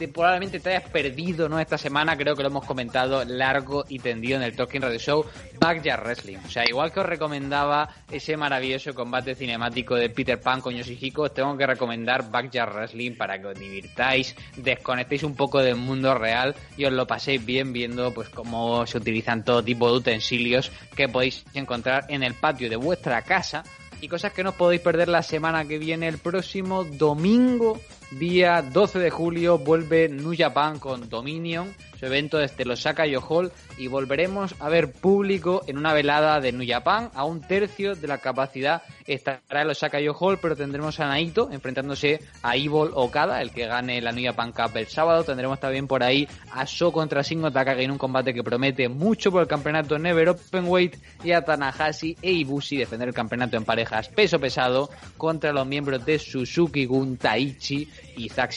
te- probablemente te hayas perdido, ¿no? Esta semana creo que lo hemos comentado largo y tendido en el Talking Radio Show, Backyard Wrestling. O sea, igual que os recomendaba ese maravilloso combate cinemático de Peter Pan con Yoshihiko, os tengo que recomendar Backyard Wrestling para que os divirtáis, desconectéis un poco del mundo real y os lo paséis bien viendo pues cómo se utilizan todo tipo de utensilios que podéis encontrar en el patio de vuestra casa y cosas que no os podéis perder la semana que viene, el próximo domingo, día 12 de julio, vuelve New Japan con Dominion. Su evento desde los Sakayo Hall y volveremos a ver público en una velada de New Japan a un tercio de la capacidad estará en los Sakayo Hall, pero tendremos a Naito enfrentándose a Evil Okada, el que gane la New Japan Cup el sábado. Tendremos también por ahí a Sho contra Shingo Takagi en un combate que promete mucho por el campeonato Never Openweight y a Tanahashi e Ibushi defender el campeonato en parejas peso pesado contra los miembros de Suzuki Gun Taichi y Zack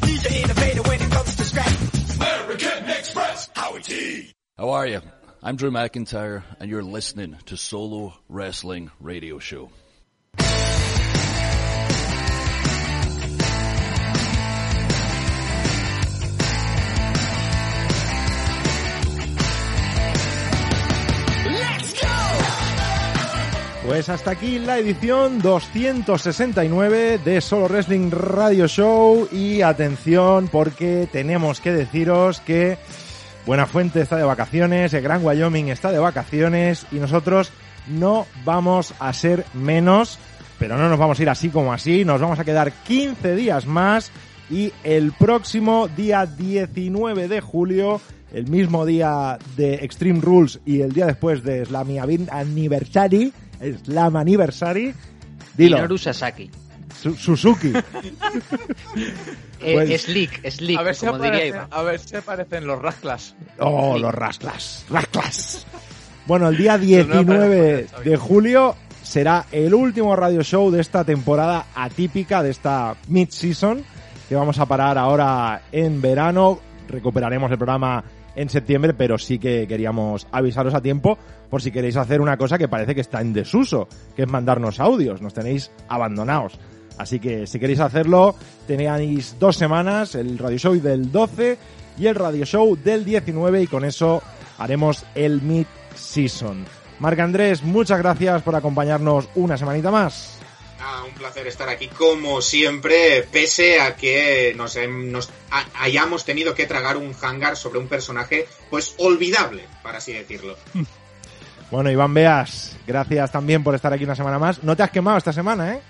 Sabre Jr.
American Express, Howie T.
How are you? I'm Drew McIntyre, and you're listening to Solo Wrestling Radio Show.
Pues hasta aquí la edición 269 de Solo Wrestling Radio Show. Y atención porque tenemos que deciros que Buenafuente está de vacaciones, el Gran Wyoming está de vacaciones y nosotros no vamos a ser menos, pero no nos vamos a ir así como así, nos vamos a quedar 15 días más y el próximo día 19 de julio, el mismo día de Extreme Rules y el día después de Slam Anniversary, Slam Anniversary, dilo.
Minoru Sasaki.
Su- Suzuki.
Eh,
Pues-
slick, slick,
A ver, si
como diría
aparecen,
Iván.
a ver si aparecen los rasclas.
Oh, los rasclas, rasclas. Bueno, el día
Los nuevos
19
para
de julio será el último radio show de esta temporada atípica, de esta mid-season, que vamos a parar ahora en verano. Recuperaremos el programa en septiembre, pero sí que queríamos avisaros a tiempo por si queréis hacer una cosa que parece que está en desuso, que es mandarnos audios. Nos tenéis abandonados. Así que si queréis hacerlo, tenéis dos semanas, el radio show del 12 y el radio show del 19 y con eso haremos el mid-season. Marc Andrés, muchas gracias por acompañarnos una semanita más.
Ah, un placer estar aquí como siempre, pese a que nos, nos ha- hayamos tenido que tragar un hangar sobre un personaje pues olvidable, para así decirlo.
Bueno, Iván Beas, gracias también por estar aquí una semana más. No te has quemado esta semana, ¿eh?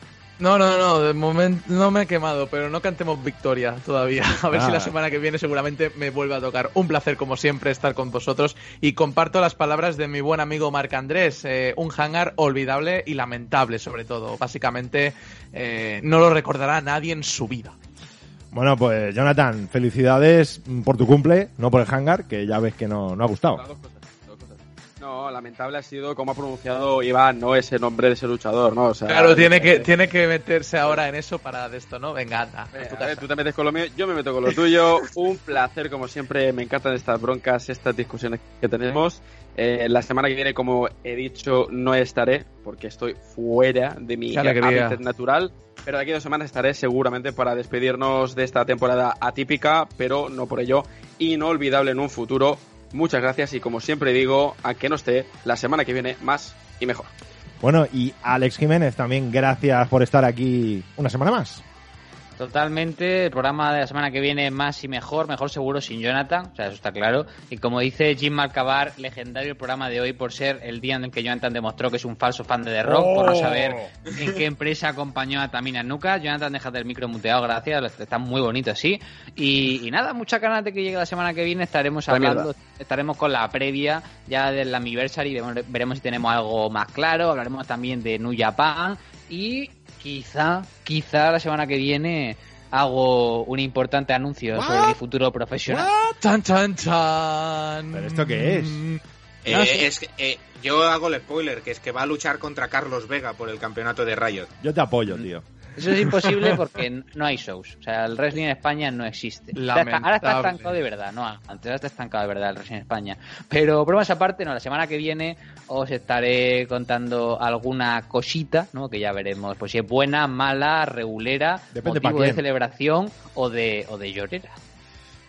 No, no, no, de momento no me he quemado, pero no cantemos victoria todavía. A ver
Ah.
si la semana que viene seguramente me vuelve a tocar. Un placer, como siempre, estar con vosotros y comparto las palabras de mi buen amigo Marc Andrés. eh, un hangar olvidable y lamentable, sobre todo. Básicamente, eh, no lo recordará nadie en su vida.
Bueno, pues Jonathan, felicidades por tu cumple, no por el hangar, que ya ves que no, no ha gustado.
No, lamentable ha sido como ha pronunciado Iván, ¿no? Ese nombre de ese luchador, ¿no? O sea,
Claro, tiene que, tiene que meterse ahora en eso para de esto, ¿no? Venga, anda. A
ver,
casa.
tú te metes con lo mío, yo me meto con lo tuyo. Un placer, como siempre. Me encantan estas broncas, estas discusiones que tenemos. Eh, la semana que viene, como he dicho, no estaré porque estoy fuera de mi hábitat natural. Pero de aquí a dos semanas estaré seguramente para despedirnos de esta temporada atípica, pero no por ello inolvidable en un futuro. Muchas gracias y como siempre digo, a que no esté la semana que viene más y mejor.
Bueno, y Alex Jiménez, también gracias por estar aquí una semana más.
Totalmente, el programa de la semana que viene más y mejor, mejor seguro sin Jonathan, o sea, eso está claro. Y como dice Jim Malcabar, legendario el programa de hoy por ser el día en el que Jonathan demostró que es un falso fan de The Rock, por no
Oh.
saber en qué empresa acompañó a Tamina Nuka. Jonathan, déjate el micro muteado, gracias, está muy bonito así. Y, y nada, muchas ganas de que llegue la semana que viene, estaremos
La
hablando,
mierda.
estaremos con la previa ya del anniversary, veremos- veremos si tenemos algo más claro, hablaremos también de New Japan y quizá, quizá la semana que viene hago un importante anuncio sobre mi futuro profesional.
Chan, chan, chan.
¿Pero esto qué es?
Eh,
Ah, sí.
es que, eh, yo hago el spoiler, que es que va a luchar contra Carlos Vega por el campeonato de Riot.
Yo te apoyo, tío.
Eso es imposible porque no hay shows. O sea, el wrestling en España no existe. Ahora está estancado de verdad, no antes ahora está estancado de verdad el wrestling en España. Pero bromas aparte, no, la semana que viene os estaré contando alguna cosita, ¿no? Que ya veremos, pues si es buena, mala, regulera,
Depende
motivo de celebración o de, o de llorera.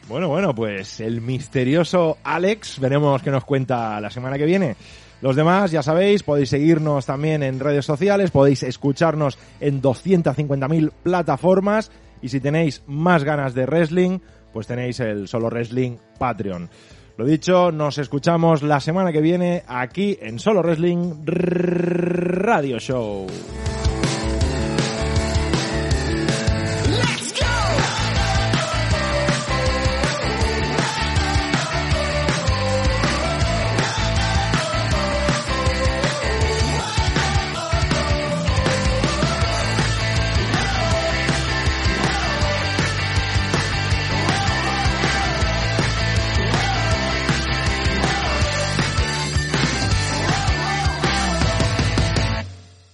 Bueno, bueno, pues el misterioso Alex, veremos qué nos cuenta la semana que viene. Los demás, ya sabéis, podéis seguirnos también en redes sociales, podéis escucharnos en 250.000 plataformas y si tenéis más ganas de wrestling, pues tenéis el Solo Wrestling Patreon. Lo dicho, nos escuchamos la semana que viene aquí en Solo Wrestling Radio Show.